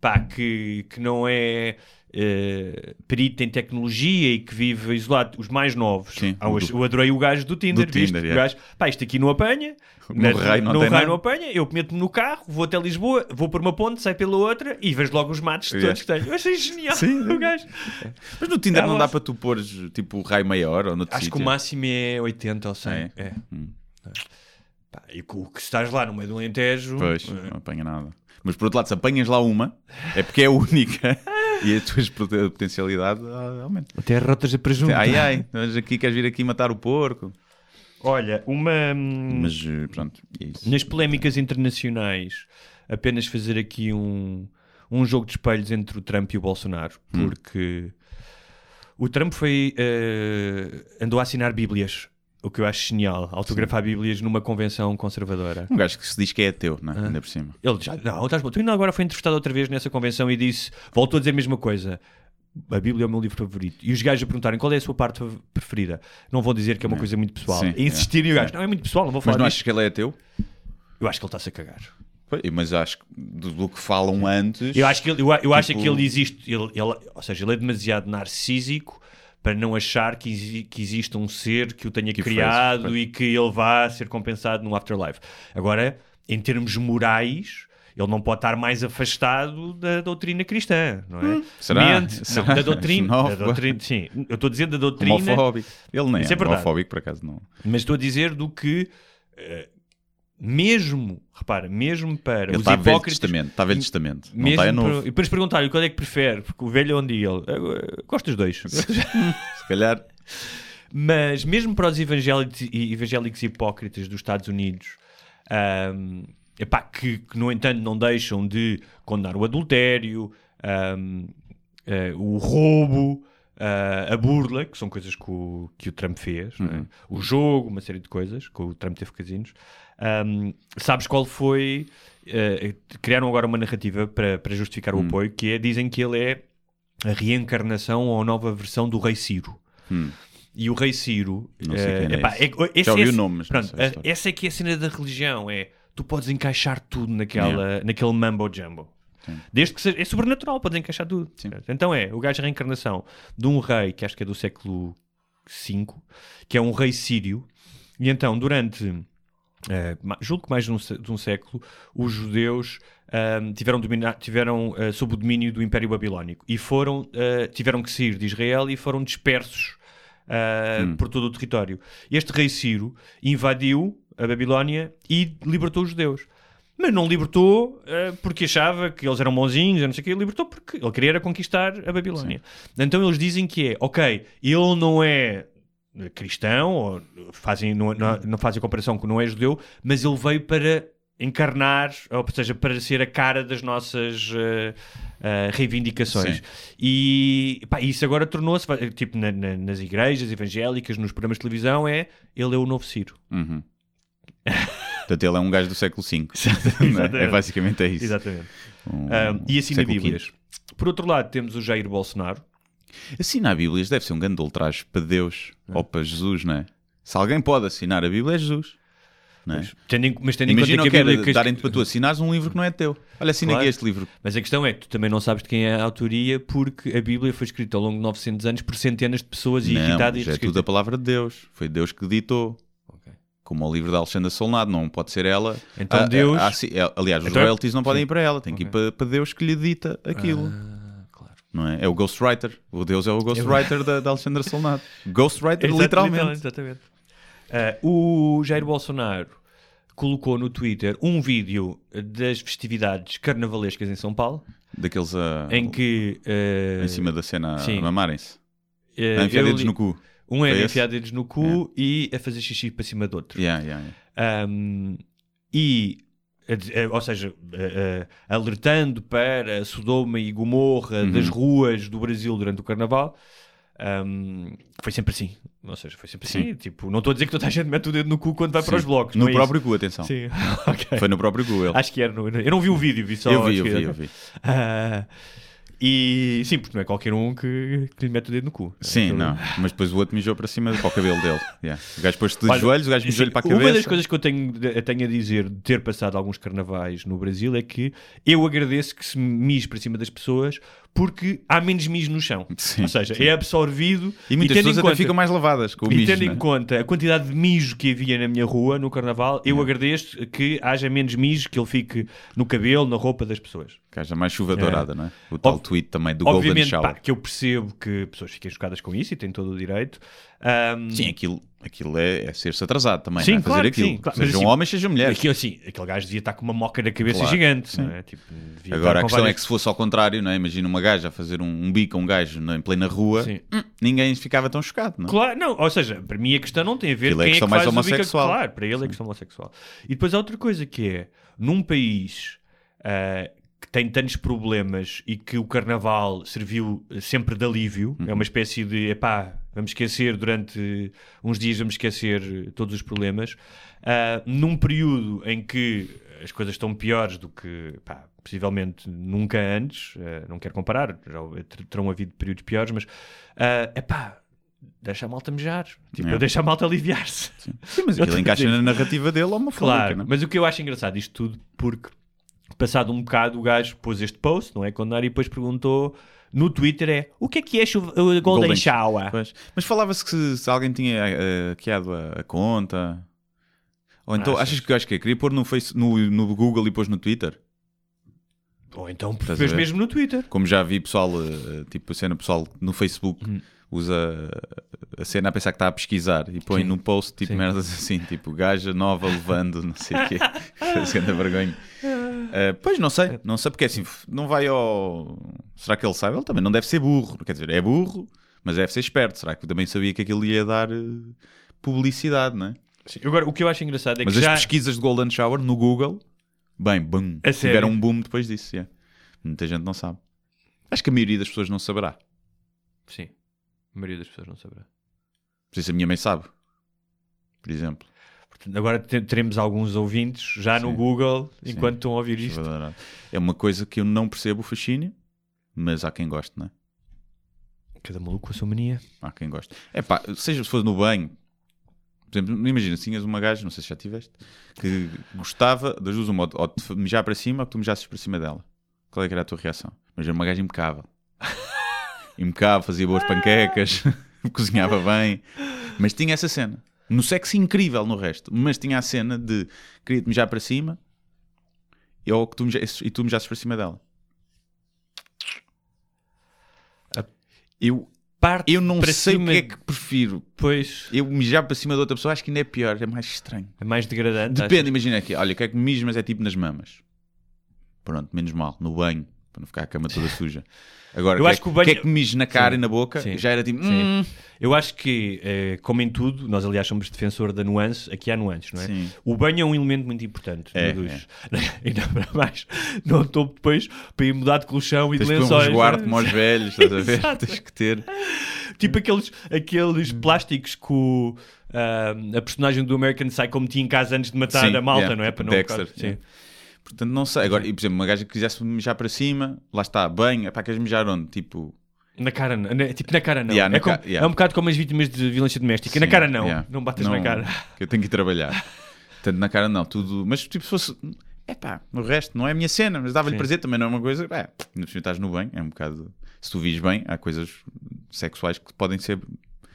pá, que, que não é eh, perito em tecnologia e que vive isolado. Os mais novos. Sim, Ah, o eu- do- eu adorei o gajo do Tinder. Do? Tinder, yeah. gajo, pá, isto aqui não apanha. No raio não no raio não apanha. Eu meto-me no carro, vou até Lisboa, vou por uma ponte, saio pela outra e vejo logo os matos Yeah. todos que tenho. Eu achei genial Sim, *laughs* o gajo. Mas no Tinder Ah, não dá para tu pôres tipo o raio maior ou no Acho que o máximo é 80 ou 100. É? É. Hum. Pá, e o que estás lá no meio do Alentejo. Pois, eh, não apanha nada. Mas por outro lado, se apanhas lá uma, é porque é a única *laughs* e a tua pot- potencialidade ah, aumenta. Até rotas a presunto. Ai ai, mas aqui queres vir aqui matar o porco. Olha, uma. hum, Mas eh, pronto, é isso. Nas polémicas internacionais, apenas fazer aqui um, um jogo de espelhos entre o Trump e o Bolsonaro, Hum. porque o Trump foi. eh, andou a assinar Bíblias, o que eu acho genial, autografar Bíblias numa convenção conservadora. Um gajo que se diz que é ateu, não é? Ah. ainda por cima. Ele já, não, estás bom. Tu ainda agora foi entrevistado outra vez nessa convenção e disse, voltou a dizer a mesma coisa. A Bíblia é o meu livro favorito. E os gajos a perguntarem qual é a sua parte preferida. Não vão dizer que é uma coisa muito pessoal. Sim, e insistirem e o gajo, não é muito pessoal, não vou Mas falar não disso. achas que ele é ateu? Eu acho que ele está-se a cagar. Mas acho que do, do que falam antes. Eu acho que ele, eu, eu acho Tipo- que ele existe, ele, ele- ou seja, ele é demasiado narcísico para não achar que, exi- que existe um ser que o tenha Que criado fez, e que ele vá ser compensado no afterlife. Agora, em termos morais, ele não pode estar mais afastado da doutrina cristã, não é? será? Mente, não, Será? da doutrina, da doutrina, sim, eu estou a dizer da doutrina, homofóbico. Ele nem é, é verdade. homofóbico, por acaso não. mas estou a dizer do que eh, mesmo, repara, mesmo para Ele os está velho hipócritas testamento. Está a velho testamento. Não está é para- novo. E depois perguntar-lhe qual é que prefere, porque o velho é onde ele. Eu gosto dos dois. *laughs* Se calhar. Mas mesmo para os evangélicos evangélicos hipócritas dos Estados Unidos, ahm, epá, que, que, no entanto não deixam de condenar o adultério, ahm, eh, o roubo, ah, a burla, que são coisas que o, que o Trump fez, não é? o jogo, uma série de coisas, que o Trump teve casinos. Ahm, sabes qual foi? eh, criaram agora uma narrativa para, para justificar o Hum. apoio, que é, dizem que ele é a reencarnação ou a nova versão do Rei Ciro. Hum. E o Rei Ciro. Não sei eh, quem é epá, esse. é- esse- Já ouvi esse- o nome, mas pronto, a eh, essa é que é a cena da religião: é tu podes encaixar tudo naquela, naquele mambo jumbo. Desde que seja, é sobrenatural, podes encaixar tudo. Sim. Então é o gajo é reencarnação de um rei que acho que é do século V, que é um rei sírio, e então durante ma- julgo que mais de um, de um século, os judeus ahm, tiveram, tiveram eh, sob o domínio do Império Babilónico e foram, eh, tiveram que sair de Israel e foram dispersos ah, por todo o território. Este rei Ciro invadiu a Babilónia e libertou os judeus. Mas não libertou porque achava que eles eram bonzinhos, não sei o quê. Libertou porque ele queria conquistar a Babilónia. Então eles dizem que é, ok, ele não é cristão, ou fazem, não, não, não fazem comparação com não é judeu, mas ele veio para encarnar, ou seja, para ser a cara das nossas eh, eh, reivindicações. Sim. E pá, isso agora tornou-se, tipo, na- na- nas igrejas evangélicas, nos programas de televisão, é ele é o novo Ciro. Uhum. Portanto, ele é um gajo do século V. *laughs* É? é basicamente é isso. Exatamente. Um- Ah, e assina século Bíblias. Por outro lado, temos o Jair Bolsonaro. Assinar Bíblias deve ser um grande ultraje para Deus É. ou para Jesus, não é? Se alguém pode assinar a Bíblia, é Jesus. Não é? Tendo em- mas tendo em Imagina conta que que a Bíblia... que- darem-te para tu assinares um livro que não é teu. Olha, assina Claro. aqui este livro. Mas a questão é que tu também não sabes de quem é a autoria porque a Bíblia foi escrita ao longo de 900 anos por centenas de pessoas e não, editada e mas é tudo a palavra de Deus. Foi Deus que ditou. Como o livro da Alexandra Solnado, não pode ser ela. Então Ah, Deus- ah, sim, é- aliás, os Então- royalties não podem ir para ela, tem que ir para, para Deus que lhe dita aquilo. Ah. Não é? é o Ghostwriter. O Deus é o Ghostwriter da, da Alexandra Solnado. Ghostwriter, literalmente. Exatamente. Ah, o Jair Bolsonaro colocou no Twitter um vídeo das festividades carnavalescas em São Paulo Daqueles a, em que ah, em cima da cena sim. a mamarem-se. ah, A enfiar dedos li- no cu. Um é a enfiar dedos no cu e a fazer xixi para cima do outro. Yeah, yeah, yeah. Um, e, ou seja, eh, eh, alertando para Sodoma e Gomorra Uhum. das ruas do Brasil durante o Carnaval. Ahm, foi sempre assim. Ou seja, foi sempre assim. Tipo, não estou a dizer que toda a gente mete o dedo no cu quando vai para os blocos. No é próprio isso. cu, atenção. Sim, *laughs* ok. Foi no próprio cu ele. Acho que era. No... Eu não vi o vídeo, vi só eu vi, eu vi, eu vi. Ah, e sim, porque não é qualquer um que, que lhe mete o dedo no cu. Sim, Aquilo- não. Mas depois o outro mijou para cima para o cabelo dele. Yeah. O gajo pôs-se de joelhos, o gajo mijou-lhe Sim, para a cabeça. Uma das coisas que eu tenho, eu tenho a dizer de ter passado alguns carnavais no Brasil é que eu agradeço que se mise para cima das pessoas porque há menos mijo no chão. Sim, Ou seja, sim. é absorvido E muitas tendo em pessoas até conta- ficam mais lavadas com o e mijo. tendo né? em conta a quantidade de mijo que havia na minha rua no carnaval, eu agradeço que haja menos mijo, que ele fique no cabelo, na roupa das pessoas. Que haja mais chuva dourada, não é? O tal Ob- tweet também do Golden Shower. pá, que eu percebo que pessoas fiquem chocadas com isso e têm todo o direito. Ahm, Sim, aquilo, aquilo é, é ser-se atrasado também, Sim, é? claro fazer aquilo. sim, claro. Sejam assim, homens, sejam mulheres. Aquilo, assim, aquele gajo devia estar com uma moca na cabeça Claro, gigante. é? tipo, Agora a questão é várias- que se fosse ao contrário, não é? imagina uma gaja a fazer um, um bico a um gajo não é? em plena rua, Sim. hum, ninguém ficava tão chocado, não é? Claro, não, ou seja, para mim a questão não tem a ver Aquilo é quem é questão que mais faz o bico a- homossexual. Claro, para ele é questão homossexual. E depois há outra coisa que é, num país ah, que tem tantos problemas e que o carnaval serviu eh, sempre de alívio, Uhum. é uma espécie de, epá, vamos esquecer durante uns dias, vamos esquecer eh, todos os problemas, ah, num período em que as coisas estão piores do que, pá, possivelmente nunca antes, ah, não quero comparar, já terão havido períodos piores, mas, é epá, deixa a malta mejar, tipo, É. deixa a malta aliviar-se. Sim, mas Eu aquilo encaixa na narrativa dele homofóbica, Claro, não é? mas o que eu acho engraçado isto tudo, porque passado um bocado o gajo pôs este post, não é? Condenar e depois perguntou no Twitter é o que é que é o Golden, Golden Shower? Pois. Mas falava-se que se, se alguém tinha eh, hackeado a, a conta. Ou então, Achas? achas que o gajo que queria pôr no, face, no, no Google e pôs no Twitter? Ou então fez mesmo no Twitter. Como já vi pessoal, eh, tipo a cena pessoal no Facebook Hum. Usa a cena a pensar que está a pesquisar e põe Sim. no post tipo Sim. merdas assim, tipo gaja nova levando, não sei o quê, *laughs* fazendo vergonha. Eh, pois não sei, não sei porque é assim, não vai ao. Será que ele sabe? Ele também não deve ser burro, quer dizer, é burro, mas deve ser esperto. Será que também sabia que aquilo ia dar eh, publicidade, não é? Agora, o que eu acho engraçado é Mas que as já... pesquisas de Golden Shower no Google, bem, boom, A tiveram sério? um boom depois disso. yeah. Muita gente não sabe. Acho que a maioria das pessoas não saberá. Sim, a maioria das pessoas não saberá. Por isso a minha mãe sabe, por exemplo. Portanto, agora te- teremos alguns ouvintes já no Sim. Google Sim. enquanto estão a ouvir isto. É uma coisa que eu não percebo o fascínio, mas há quem goste, não é? Cada maluco com a sua mania. Há quem goste. É pá, seja se for no banho, por exemplo, imagina, tinhas uma gaja, não sei se já tiveste, que gostava das duas, uma, ou de mijar para cima ou que tu mijasses para cima dela. Qual é que era a tua reação? Mas era uma gaja impecável. Impecável, fazia boas panquecas, *laughs* cozinhava bem, mas tinha essa cena. No sexo incrível no resto, mas tinha a cena de queria-te mijar para cima e, que tu mijasses, e tu mijasses para cima dela. Eu, Parte eu não para sei cima o que é que prefiro. Pois, Eu mijar para cima de outra pessoa acho que ainda é pior, é mais estranho. é mais degradante. Depende, achas? imagina aqui, olha, quer que mijo, mas é tipo nas mamas. Pronto, menos mal, no banho, para não ficar a cama toda suja. Agora, Eu quer, acho que o banho- que mijo na cara Sim, e na boca, sim, já era tipo, hum, Eu acho que, eh, como em tudo, nós aliás somos defensor da nuance, aqui há nuances, não é? Sim. O banho é um elemento muito importante É, no duche. *laughs* Ainda para mais, não estou depois para ir mudar de colchão e tens de um lençóis. não é? como aos velhos, estás a ver? Tens que ter. Tipo aqueles, aqueles plásticos que o, ah, a personagem do American Psycho metia em casa antes de matar Sim, a malta, yeah, não é? Para não Dexter, yeah. Portanto, não sei. Agora, e, por exemplo, uma gaja que quisesse mijar para cima, lá está, bem, é para queres mijar onde? Tipo, Na cara não. Na- Tipo, na cara não. Yeah, na é, como- ca- yeah. é um bocado como as vítimas de violência doméstica. na sim, cara não. yeah. Não batas na cara. Que eu tenho que ir trabalhar. *laughs* Portanto, na cara não, tudo. Mas tipo, se fosse. É pá, no resto não é a minha cena, mas dava-lhe prazer também, não é uma coisa. É, por cima estás no bem, é um bocado. Se tu vis bem, há coisas sexuais que podem ser,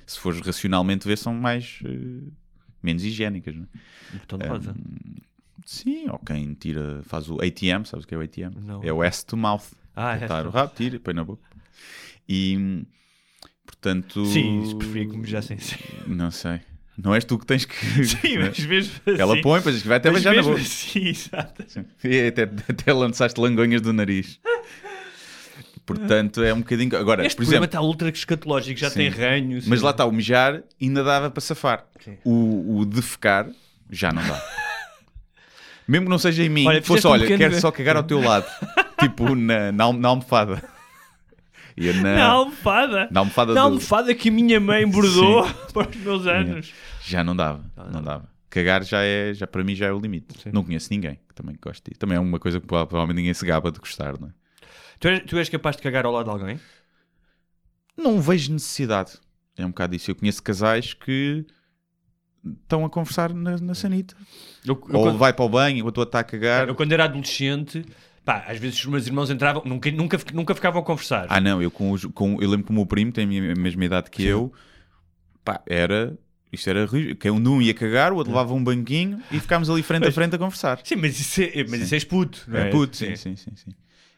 se fores racionalmente ver, são mais. eh, menos higiênicas, não é? Botão de rosa. Sim, ou quem tira, faz o ATM, sabes o que é o ATM? Não. É o S to mouth. Ah, é. Botar o rabo, tira e põe na boca. E. Portanto. Sim, isso preferia que me já sem sim. Não sei. Não és tu que tens que. *laughs* Sim, mas mesmo assim. Ela põe, pois vai até beijar na boca. assim, exato. E até, até lançaste langonhas do nariz. Portanto, é um bocadinho. Agora, Este por exemplo. está ultra escatológico, já Sim. tem ranhos. Mas lá está, o mijar ainda dava para safar. Sim. O, o defecar já não dá. Mesmo que não seja em mim, Olha, fosse, um olha, pequeno- quero só cagar ao teu lado. *laughs* tipo na, na, na almofada. Ia na, Na almofada. na almofada Na do- almofada que a minha mãe bordou *laughs* *laughs* para os meus anos. Já não dava, não dava. Cagar já é, já para mim já é o limite. Não conheço ninguém que também goste disso. Também é uma coisa que provavelmente ninguém se gaba de gostar, não é? Tu és, tu és capaz de cagar ao lado de alguém? Não vejo necessidade. É um bocado isso. Eu conheço casais que estão a conversar na, na sanita. Eu, eu Ou quando, vai para o banho, ou a tua está a cagar. eu quando era adolescente, pá, às vezes os meus irmãos entravam, nunca, nunca, nunca ficavam a conversar. Ah, não, eu com, os- com eu lembro que o meu primo tem a mesma idade que eu. Pá, era. Isto era rígido. Que um de um ia cagar, o outro levava um banquinho e ficámos ali frente a frente a conversar. Sim, mas isso é, mas isso é puto, não é? É puto, sim, sim, sim, sim.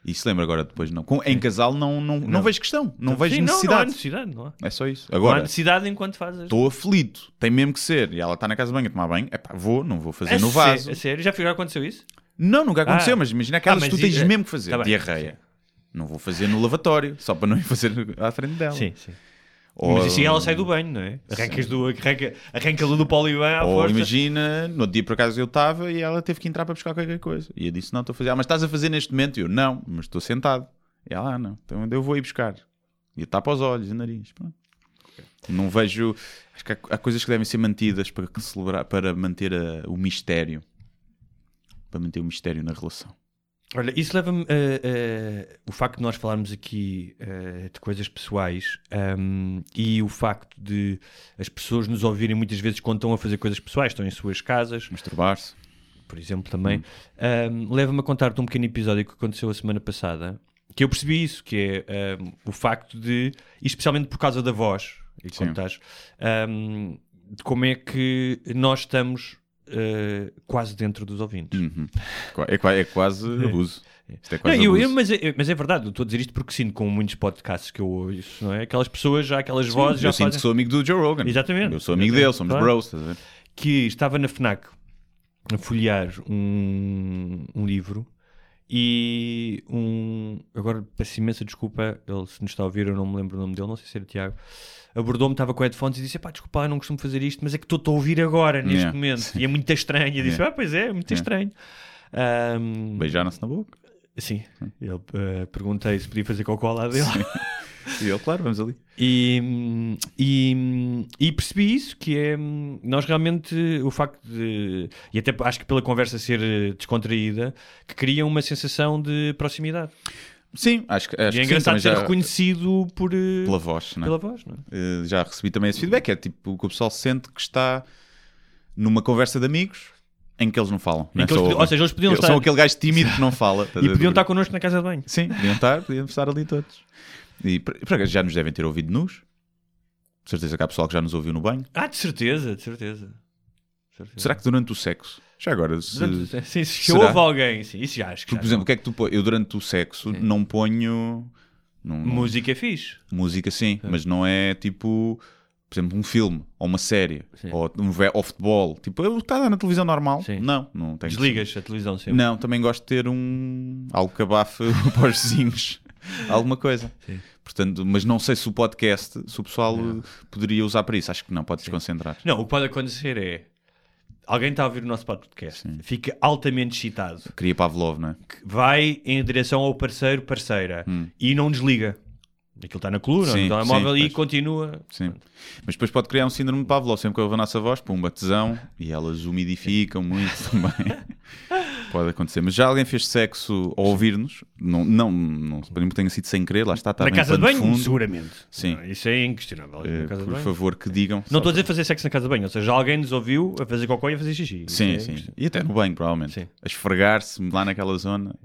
E se lembra agora depois, não. Com, em casal não, não, não. vejo questão, não vejo Sim, não, necessidade. Não, há necessidade, não há. É só isso. Não há Agora, necessidade enquanto fazes. estou aflito, tem mesmo que ser. E ela está na casa de banho a tomar banho, é pá, vou, não vou fazer A no vaso. A sério? Já, já aconteceu isso? Não, nunca aconteceu, Ah. mas imagina aquelas Ah, que tu mas tens i- mesmo que fazer. tá Diarreia. Não vou fazer no lavatório, só para não ir fazer *laughs* à frente dela. Sim, sim. Ou, Mas assim ela sai do banho, não é? Arrancas do, arranca, arranca do poliban à Ou força. imagina, no outro dia por acaso eu estava e ela teve que entrar para buscar qualquer coisa. E eu disse: Não, estou a fazer. Ah, mas estás a fazer neste momento? E eu: Não, mas estou sentado. E ela: Ah, não, então eu vou ir buscar. E tapa os olhos e o nariz. Pronto. Não vejo. Acho que há, há coisas que devem ser mantidas para, celebrar, para manter a- o mistério. Para manter o mistério na relação. Olha, isso leva-me a, a- o facto de nós falarmos aqui eh, de coisas pessoais ahm, e o facto de as pessoas nos ouvirem muitas vezes quando estão a fazer coisas pessoais, estão em suas casas, Masturbar-se. por exemplo, também, ahm, leva-me a contar-te um pequeno episódio que aconteceu a semana passada, que eu percebi isso, que é ahm, o facto de, especialmente por causa da voz, e de como é que nós estamos eh, quase dentro dos ouvintes. Uhum. É, é quase *laughs* abuso. Isto é Não, quase eu- abuso. eu- mas, é, mas é verdade, eu estou a dizer isto porque sinto com muitos podcasts que eu ouço, não é? Aquelas pessoas, já aquelas vozes, já eu sinto fazem, que sou amigo do Joe Rogan. Exatamente. Eu sou amigo Exatamente. dele, somos Claro. bros. que estava na FNAC a folhear um, um livro e um. Agora peço imensa desculpa, ele se nos está a ouvir, eu não me lembro o nome dele, não sei se era Tiago. Abordou-me, estava com headphones e disse: pá, desculpa, eu não costumo fazer isto, mas é que estou a ouvir agora, neste Yeah, momento, sim. e é muito estranho. E eu disse: ah, pois é, é muito estranho. Ahm, Beijaram-se na boca. sim, ele eh, perguntei se podia fazer cocó ao lado dele. E ele, claro, vamos ali. *laughs* E, e, e percebi isso, que é nós realmente o facto de, e até acho que pela conversa ser eh, descontraída, que cria uma sensação de proximidade. Sim, acho que, acho e é que sim, engraçado também ser já, reconhecido por, eh, pela voz. Não é? pela voz, não é? Eh, já recebi também esse feedback. É tipo que o pessoal sente que está numa conversa de amigos em que eles não falam. é que eles só- podiam- ou seja, eles podiam São estar- aquele gajo tímido que não fala. E ver? podiam estar connosco na casa de banho. Sim, podiam estar, podiam estar ali todos. E por por acaso já nos devem ter ouvido nus. De certeza que há pessoal que já nos ouviu no banho. Ah, de certeza, de certeza. De certeza. Será que durante o sexo? Já agora, se, Durante- sim, se houve alguém, sim, isso já acho que Porque, já por exemplo, o que é que tu pões? Eu durante o sexo não ponho não- não- música é fixe. música, sim, mas não é tipo, por exemplo, um filme ou uma série Sim. ou, um ou futebol. Tipo, eu está na televisão normal. Sim. Não, não tem. Desligas a televisão sempre. Não, também gosto de ter um algo que abafe para *laughs* os vizinhos. *laughs* Alguma coisa. Sim. Portanto, mas não sei se o podcast, se o pessoal eh, poderia usar para isso. Acho que não, pode desconcentrar. Não, o que pode acontecer é alguém está a ouvir o nosso podcast, fica altamente excitado, Queria Pavlov, não é? que vai em direção ao parceiro, parceira e não desliga. Aquilo está na coluna, Hum. Sim, no telemóvel sim, e pois. continua. Sim. Mas depois pode criar um síndrome de Pavlov. Sempre que ouve a nossa voz, pumba, tesão, e elas umidificam muito *laughs* também. Pode acontecer. Mas já alguém fez sexo ao ouvir-nos? Não, não, não que tenha sido sem querer, lá está, está na casa de banho, fundo. seguramente. Sim. Não, Isso é inquestionável. Eh, de por favor, que digam. Não estou a dizer fazer sexo na casa de banho, ou seja, alguém nos ouviu a fazer cocó e a fazer xixi. Sim, é sim. E até no banho, provavelmente. Sim. A esfregar-se lá naquela zona.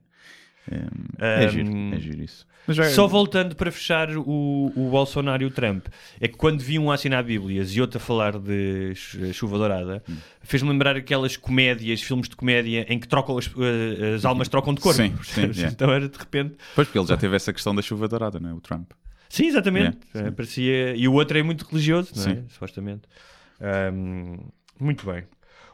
É, é Um, giro, é giro isso. Já- Só voltando para fechar o, o Bolsonaro e o Trump, é que quando vi um a assinar Bíblias e outro a falar de chu- chuva dourada, Hum. fez-me lembrar aquelas comédias, filmes de comédia em que trocam as, eh, as almas trocam de corpo. Sim, *laughs* sim. Então era de repente. Pois, porque ele já teve essa questão da chuva dourada, não é? O Trump. Sim, exatamente. Yeah, Eh, parecia... E o outro é muito religioso, não é? Sim. Supostamente. Ahm, muito bem.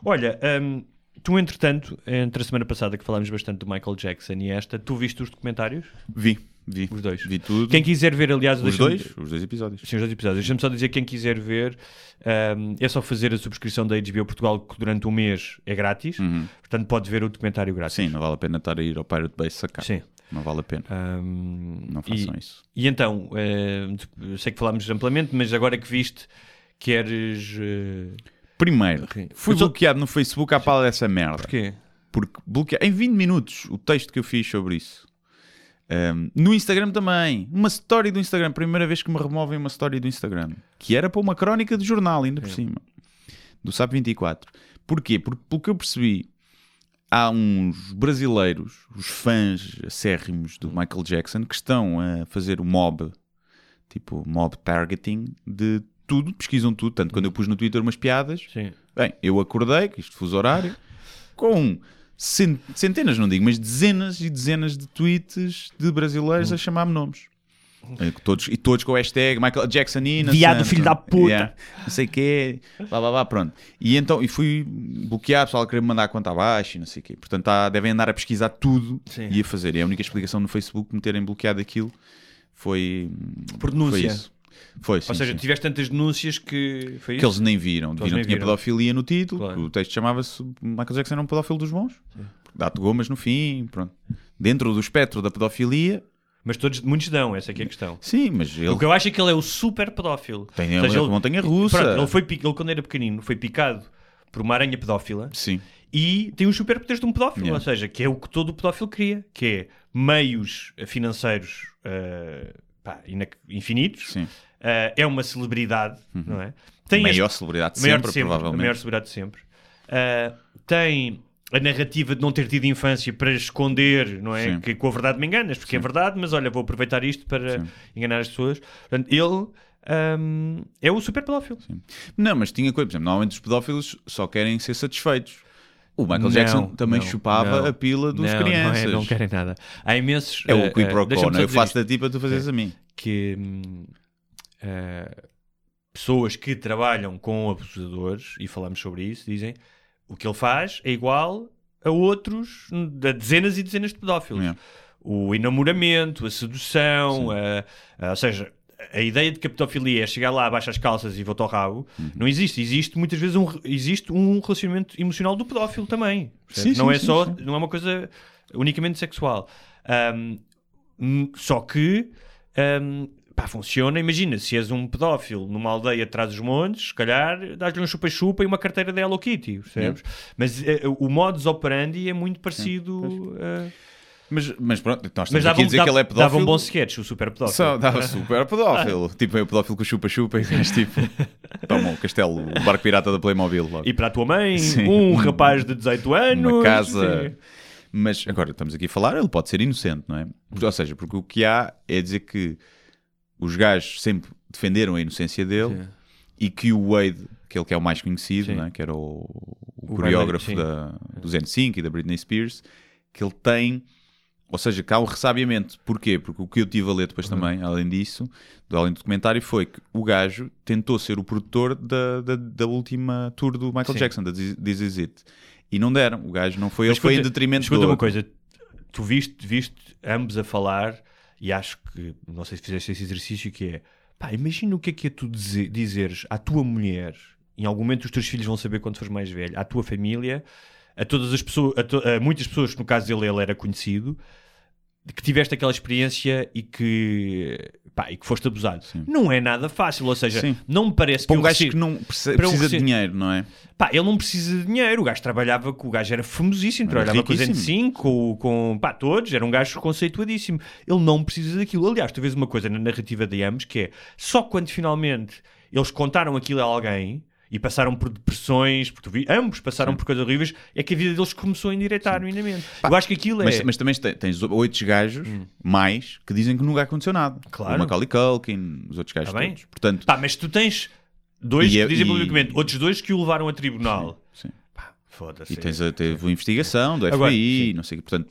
Olha, ahm, tu entretanto, entre a semana passada que falámos bastante do Michael Jackson e esta, tu viste os documentários? Vi, vi. Os dois. Vi tudo. Quem quiser ver, aliás, Os dois? Os dois episódios. Sim, os dois episódios. Deixa-me só dizer, quem quiser ver, ahm, é só fazer a subscrição da HBO Portugal, que durante um mês é grátis. Portanto, pode ver o documentário grátis. Sim, não vale a pena estar a ir ao Pirate Bay sacar. Sim. Não vale a pena. Ahm, Não façam isso. E então, eu sei que falámos amplamente, mas agora que viste, queres. eh, Primeiro, fui só- bloqueado no Facebook à pala dessa merda. Porquê? Porque bloqueei em 20 minutos o texto que eu fiz sobre isso. Um, no Instagram também. Uma story do Instagram. Primeira vez que me removem uma story do Instagram. Que era para uma crónica de jornal, ainda por cima. Do SAP 24. Porquê? Porque, pelo que eu percebi, há uns brasileiros, os fãs acérrimos do Michael Jackson, que estão a fazer o mob, tipo mob targeting, de tudo, pesquisam tudo. Tanto quando eu pus no Twitter umas piadas, Sim. Bem, eu acordei, que isto fuso horário, com centenas, não digo, mas dezenas e dezenas de tweets de brasileiros a chamar-me nomes. Eh, Todos, e todos com o hashtag Michael Jackson Innocent. Viado, filho da puta. não sei o quê, blá, blá, blá, pronto. E então, e fui bloqueado, o pessoal queria me mandar a conta abaixo e não sei o quê. Portanto, tá- devem andar a pesquisar tudo Sim. e a fazer. E a única explicação no Facebook de me terem bloqueado aquilo foi... Por denúncia. Foi isso. Foi, sim, Ou seja, sim. tiveste tantas denúncias que foi Que isso? eles nem viram. Eles Viram nem que tinha viram. pedofilia no título. Claro. que O texto chamava-se Michael Jackson era um pedófilo dos bons. Dá-te gomas no fim, pronto. Dentro do espectro da pedofilia, Mas todos, muitos dão, essa aqui é a questão. sim, mas ele O que eu acho é que ele é o super pedófilo. tem Ou seja, uma montanha russa. Pronto, ele, foi, ele, quando era pequenino, foi picado por uma aranha pedófila Sim, e tem os superpoderes de um pedófilo, Yeah. ou seja, que é o que todo pedófilo queria, que é meios eh, financeiros eh, pá, infinitos, sim. eh, é uma celebridade, não é? Tem Maior este- celebridade de maior sempre, sempre, a provavelmente. maior celebridade de sempre. Eh, tem a narrativa de não ter tido infância para esconder, não é? Sim. Que com a verdade me enganas, porque é verdade, mas olha, vou aproveitar isto para enganar as pessoas. Portanto, ele ahm, é o super pedófilo. Não, mas tinha coisa. Por exemplo, normalmente os pedófilos só querem ser satisfeitos. O Michael Não, Jackson também não, chupava não. a pila dos não, não é- crianças. Não, querem nada. Há imensos. É eh, o quid eh, pro deixa-me quo, só não é? Eu faço da ti para tu fazeres a mim. que hum, eh, pessoas que trabalham com abusadores, e falamos sobre isso, dizem o que ele faz é igual a outros, a dezenas e dezenas de pedófilos. Yeah. O enamoramento, a sedução, a- a- ou seja, a ideia de que a pedofilia é chegar lá, baixa as calças e volta ao rabo, Uhum. não existe. Existe muitas vezes um, existe um relacionamento emocional do pedófilo também. Sim, não sim, é sim, só, não é uma coisa unicamente sexual. Hum, só que ahm, pá, funciona. Imagina, se és um pedófilo numa aldeia atrás dos montes, se calhar dás-lhe um chupa-chupa e uma carteira da Hello Kitty, percebes? Mas eh, o modus operandi é muito parecido. eh, Mas, mas pronto, nós mas estamos dava aqui a dizer dava, que ele é dava pedófilo. um bom sketch, o super pedófilo. Só dava super pedófilo. *laughs* tipo, é o pedófilo com chupa-chupa e és tipo. *laughs* Toma o castelo, o barco pirata da Playmobil. Logo. E para a tua mãe, Sim. um rapaz de 18 anos. Uma casa. sim. Mas agora estamos aqui a falar, ele pode ser inocente, não é? Ou seja, porque o que há é dizer que os gajos sempre defenderam a inocência dele Sim. e que o Wade, aquele que é o mais conhecido, é? que era o, o O coreógrafo Bradley, da, do Zen5 e da Britney Spears, que ele tem, ou seja, há um ressabiamento. Porquê? Porque o que eu tive a ler depois Uhum. também, além disso, do- além do documentário, foi que o gajo tentou ser o produtor da, da, da última tour do Michael Sim. Jackson, da This Is It. E não deram, o gajo não foi, ele foi em detrimento Escuta do uma coisa, tu viste, viste ambos a falar e acho que, não sei se fizeste esse exercício, que é, pá, imagina o que é que é tu dizer, dizeres à tua mulher, em algum momento os teus filhos vão saber quando fores mais velho, à tua família, a todas as pessoas, a, to- a muitas pessoas, que no caso dele ele era conhecido, de que tiveste aquela experiência e que, pá, e que foste abusado. Não é nada fácil, ou seja, Sim. não me parece Para que um gajo que não um precisa de dinheiro, não é? Pá, ele não precisa de dinheiro. O gajo trabalhava com o gajo, era famosíssimo, Era trabalhava com o riquíssimo. Zen5, com, com pá, todos, era um gajo conceituadíssimo. Ele não precisa daquilo. Aliás, tu vês uma coisa na narrativa de ambos que é só quando finalmente eles contaram aquilo a alguém e passaram por depressões, vi, ambos passaram por coisas horríveis, é que a vida deles começou a endireitar minimamente. Eu acho que aquilo é. Mas, mas também te- tens oito gajos, mais, que dizem que nunca aconteceu nada. Claro. O Macaulay Culkin, os outros gajos Tá bem. todos. Portanto, Pá, mas tu tens dois E que dizem e- publicamente, outros dois que o levaram a tribunal. sim. Pá, foda-se. E tens a, teve a investigação do FBI, Agora, sim. não sei o quê. Portanto,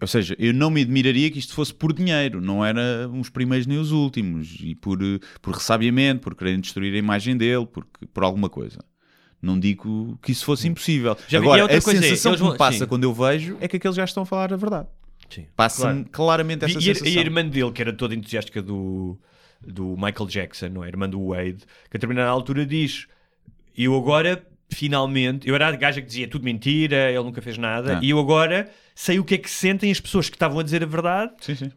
ou seja, eu não me admiraria que isto fosse por dinheiro, não era uns primeiros nem os últimos, e por, eh, por ressabiamento, por quererem destruir a imagem dele, porque, por alguma coisa. Não digo que isso fosse impossível. Já e Agora, outra a coisa é, sensação eles que me passa sim. quando eu vejo é que aqueles gajos estão a falar a verdade. Passa-me Claro. claramente essa E, sensação. e a irmã dele, que era toda entusiástica do, do Michael Jackson, não é? A irmã do Wade, que a determinada altura diz: Eu agora, finalmente, eu era a gaja que dizia tudo mentira, ele nunca fez nada, Ah. e eu agora sei o que é que sentem as pessoas que estavam a dizer a verdade Sim, sim.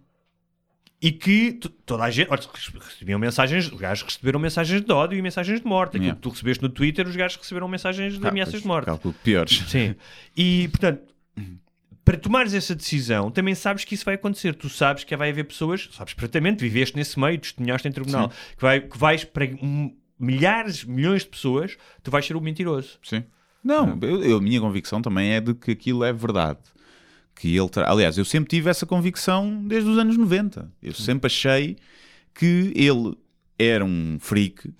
e que toda a gente olha, recebiam mensagens, os gajos receberam mensagens de ódio e mensagens de morte. Aquilo Yeah. que tu recebeste no Twitter, os gajos receberam mensagens de Ah, ameaças pois, de morte. Calculo piores. Sim. E, portanto, para tomares essa decisão, também sabes que isso vai acontecer. Tu sabes que vai haver pessoas, sabes perfeitamente, viveste nesse meio, testemunhaste em tribunal, que, vai, que vais para milhares, milhões de pessoas, tu vais ser o mentiroso. Sim. Não, eu, eu- a minha convicção também é de que aquilo é verdade. Que ele tra- Aliás, eu sempre tive essa convicção desde os anos 90. Eu sempre achei que ele era um freak,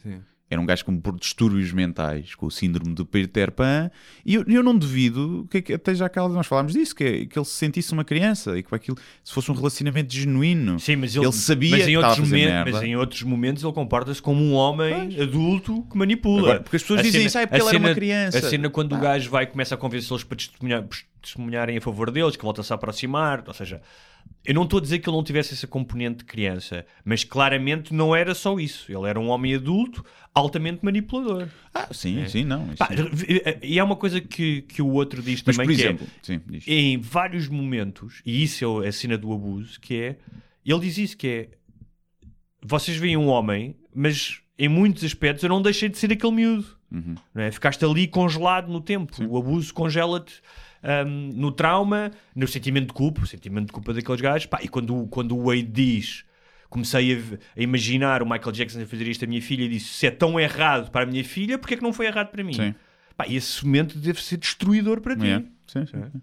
era um gajo com por distúrbios mentais, com o síndrome do Peter Pan, e eu, eu não duvido que, que até já aquela nós falámos disso, que, que ele se sentisse uma criança e que aquilo, se fosse um relacionamento genuíno, Sim, mas ele, ele sabia mas que em outros momentos. Mas em outros momentos ele comporta-se como um homem adulto que manipula. Agora, porque as pessoas A dizem cena- isso, "Ah, é porque ele era uma cena- criança." A cena quando o gajo vai começa a convencê-los para testemunhar- testemunharem a favor deles, que volta-se a aproximar, ou seja, eu não estou a dizer que ele não tivesse essa componente de criança, mas claramente não era só isso. Ele era um homem adulto altamente manipulador. Ah, sim, sim, não. isso- Pá, e é uma coisa que, que o outro diz Mas, também por que é, exemplo, sim, diz. em vários momentos, e isso é a cena do abuso, que é ele diz isso que é vocês veem um homem, mas em muitos aspectos eu não deixei de ser aquele miúdo. Uhum. Não é? Ficaste ali congelado no tempo. O abuso congela-te hum, no trauma, no sentimento de culpa, o sentimento de culpa daqueles gajos. Pá, e quando, quando o Wade diz. Comecei a, a imaginar o Michael Jackson a fazer isto à minha filha e disse: se é tão errado para a minha filha, porque é que não foi errado para mim? Sim. Pá, e esse momento deve ser destruidor para ti. É, sim, sim. sim.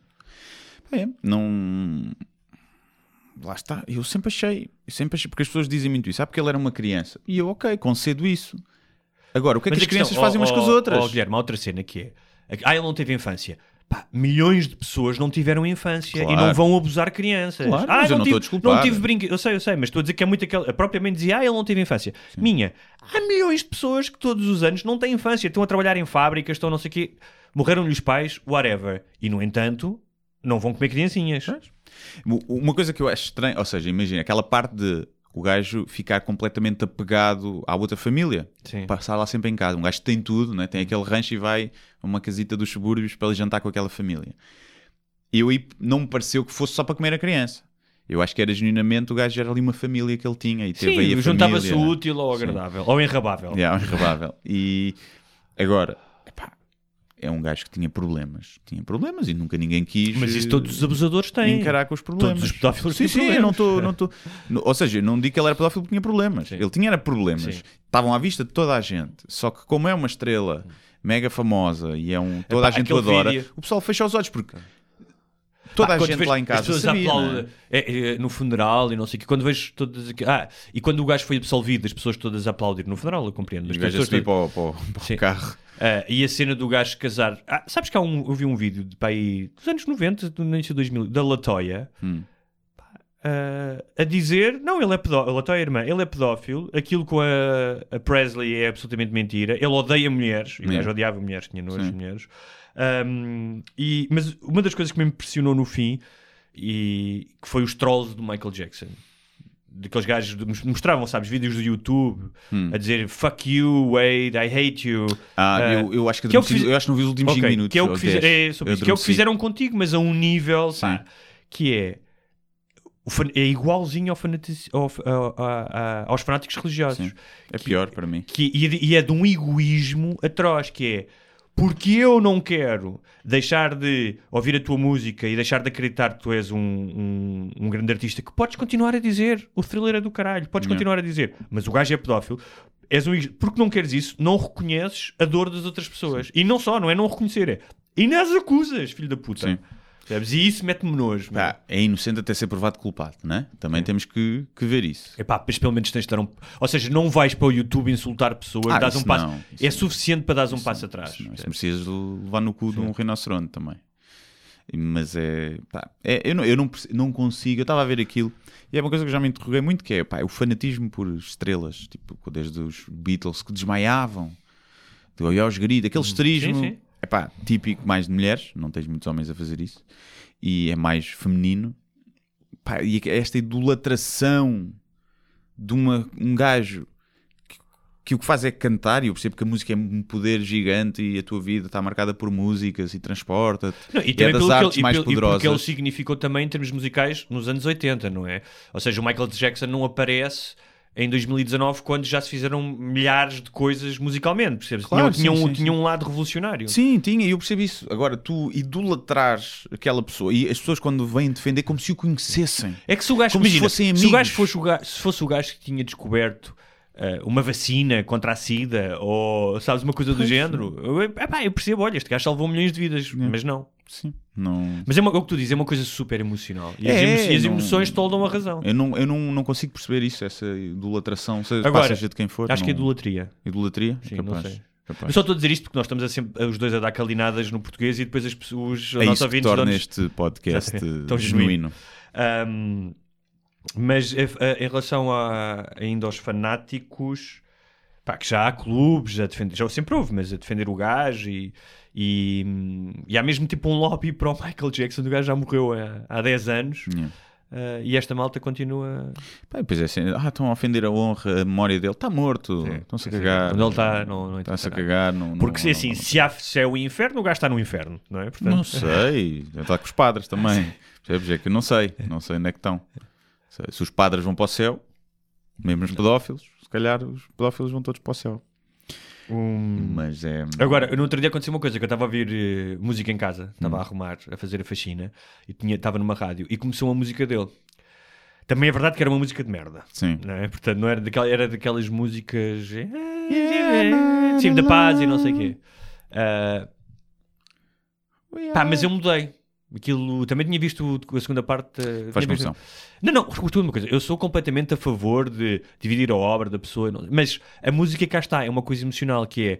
É, não. Lá está, eu sempre achei, eu sempre achei, porque as pessoas dizem muito isso, ah, porque ele era uma criança. E eu, ok, concedo isso. Agora, o que é que Mas as a questão- crianças fazem oh, umas com as oh, outras? Oh, Guilherme, há outra cena que é: ah, ele não teve infância. Pá, milhões de pessoas não tiveram infância e Claro. não vão abusar crianças. Claro, ah, mas eu não tive. Não tive brinquedo. Eu sei, eu sei, mas estou a dizer que é muito aquela. A própria mãe dizia: Ah, ele não teve infância. Minha, há milhões de pessoas que todos os anos não têm infância, estão a trabalhar em fábricas, estão não sei o quê, morreram-lhe os pais, whatever. E no entanto, não vão comer criancinhas. U- Uma coisa que eu acho estranha, ou seja, imagina aquela parte de o gajo ficar completamente apegado à outra família, Sim. passar lá sempre em casa. Um gajo tem tudo, né? tem aquele rancho e vai a uma casita dos subúrbios para ele jantar com aquela família. Eu aí não me pareceu que fosse só para comer a criança. Eu acho que era genuinamente o gajo era ali uma família que ele tinha e teve aí Sim, a juntava-se família, o né? útil ao Sim. agradável, ao enrabável. Yeah, irrebável. E agora, é um gajo que tinha problemas. Tinha problemas e nunca ninguém quis. Mas isso todos os abusadores têm. encarar com os problemas. Todos os pedófilos sim, têm sim, eu não estou. Não tô, ou seja, eu não digo que ele era pedófilo porque tinha problemas. Ele tinha era problemas. Sim. Estavam à vista de toda a gente. Só que, como é uma estrela mega famosa e é um. toda Epá, a gente o adora, vídeo- o pessoal fecha os olhos porque. Toda Pá, a gente vejo lá em as casa sabia, aplaudem, é? é, é, no funeral e não sei o que. Quando vejo todas aqui- Ah, e quando o gajo foi absolvido, as pessoas todas aplaudir no funeral, eu compreendo. E Mas o gajo a as subir pessoas para o, para o- Sim. carro. Ah, e a cena do gajo casar. Ah, sabes que há um, eu vi um vídeo de pá, aí, dos anos 90, do início de 2000, da Latoya. Hum. pá, ah, a dizer, não, ele é pedófilo, Latoya é irmã, ele é pedófilo, aquilo com a, a Presley é absolutamente mentira, ele odeia mulheres, e o gajo odiava mulheres, tinha nojo de mulheres. Ahm, e, mas uma das coisas que me impressionou no fim e que foi os trolls do Michael Jackson. Daqueles gajos mostravam, sabes, vídeos do YouTube a dizer fuck you, Wade, I hate you. Hum. Ah, Ah, eu, eu acho que, que é que fiz- eu acho que não vi os últimos 5 Ok, minutos. que é o que, 10. é isso, que é o que fizeram contigo, mas a um nível pá, que é fan- é igualzinho ao ao- aos fanáticos religiosos. Sim. É pior para mim. Que, e, é e é de um egoísmo atroz, que é porque eu não quero deixar de ouvir a tua música e deixar de acreditar que tu és um, um, um grande artista, que podes continuar a dizer, o thriller é do caralho, podes Yeah. continuar a dizer, mas o gajo é pedófilo, és um, porque não queres isso, não reconheces a dor das outras pessoas. E não só, não é não reconhecer, é e nas acusas, filho da puta. Sim. Percebes? E isso mete-me nojo. Pá, é inocente até ser provado culpado, não é? Também temos que, que ver isso. Epá, mas pelo menos tens de dar um. Ou seja, não vais para o YouTube insultar pessoas, Ah, dás um passo. não, é suficiente para dar um passo atrás. Isso, não, isso merecias levar no cu de um rinoceronte também. Mas é. Pá, é- eu não, eu não, não consigo. Eu estava a ver aquilo e é uma coisa que eu já me interroguei muito: que é pá, o fanatismo por estrelas, tipo, desde os Beatles que desmaiavam, de olhar aos gritos, aquele esterismo. Sim, sim. É pá, típico mais de mulheres, não tens muitos homens a fazer isso, e é mais feminino. Pá, e esta idolatração de uma, um gajo que que o que faz é cantar, e eu percebo que a música é um poder gigante e a tua vida está marcada por músicas e transporta-te. Não, e é das artes ele, e mais pelo- e porque ele poderosas. significou também em termos musicais nos anos 80, não é? Ou seja, o Michael Jackson não aparece em 2019 quando já se fizeram milhares de coisas musicalmente, percebes? Claro, tinha, sim, um, sim, tinha sim. um lado revolucionário. Sim, tinha, e eu percebo isso. Agora, tu idolatrares aquela pessoa e as pessoas quando vêm defender como se o conhecessem. É que se o gajo, Como se imagina, fossem se o gajo fosse o gajo, se fosse o gajo que tinha descoberto eh, uma vacina contra a SIDA ou sabes uma coisa do género, eu, epá, eu percebo, olha, este gajo salvou milhões de vidas, mas não. Sim. Não... Mas é, uma, é o que tu dizes, é uma coisa super emocional. E, as, É, emo- e as não- emoções toldam a razão. Eu, não, eu não, não consigo perceber isso, essa idolatração, seja, Agora, seja de quem for. Acho que é não- idolatria. Idolatria? Sim, não Capaz. sei. Capaz. Eu só estou a dizer isto porque nós estamos sempre, os dois a dar calinadas no português e depois as pessoas, os É nossos ouvintes torna dão-nos- este podcast. *laughs* Tão genuíno. Ahm, mas eh, eh, em relação a, ainda aos fanáticos, pá, que já há clubes a defender, já sempre houve, mas a defender o gajo e, e, e há mesmo tipo um lobby para o Michael Jackson, o gajo já morreu há, há 10 anos Yeah. eh, e esta malta continua. Pá, depois é assim, ah, estão a ofender a honra, a memória dele, está morto, estão-se a cagar. Quando ele está, não, não Está-se a cagar. Não, Porque se não- assim, não- se há céu e inferno, o gajo está no inferno, não é? Portanto, Não sei, está com os padres também. *laughs* Percebes? É que eu não sei, não sei onde é que estão. Se- Se os padres vão para o céu, mesmo os pedófilos, se calhar os pedófilos vão todos para o céu. Um- Mas é. Agora, no outro dia aconteceu uma coisa, que eu estava a ouvir eh, música em casa, Hum. estava a arrumar, a fazer a faxina, e estava numa rádio, e começou a música dele. Também é verdade que era uma música de merda, Sim. não é? Portanto, não era, daquela, era daquelas músicas... eh, Sim, da paz e não sei o quê. Ah, pá, mas eu mudei. Aquilo, também tinha visto a segunda parte... eh, Faz visto- confusão. não, não, escuta uma coisa. Eu sou completamente a favor de dividir a obra da pessoa, mas a música cá está, é uma coisa emocional que é.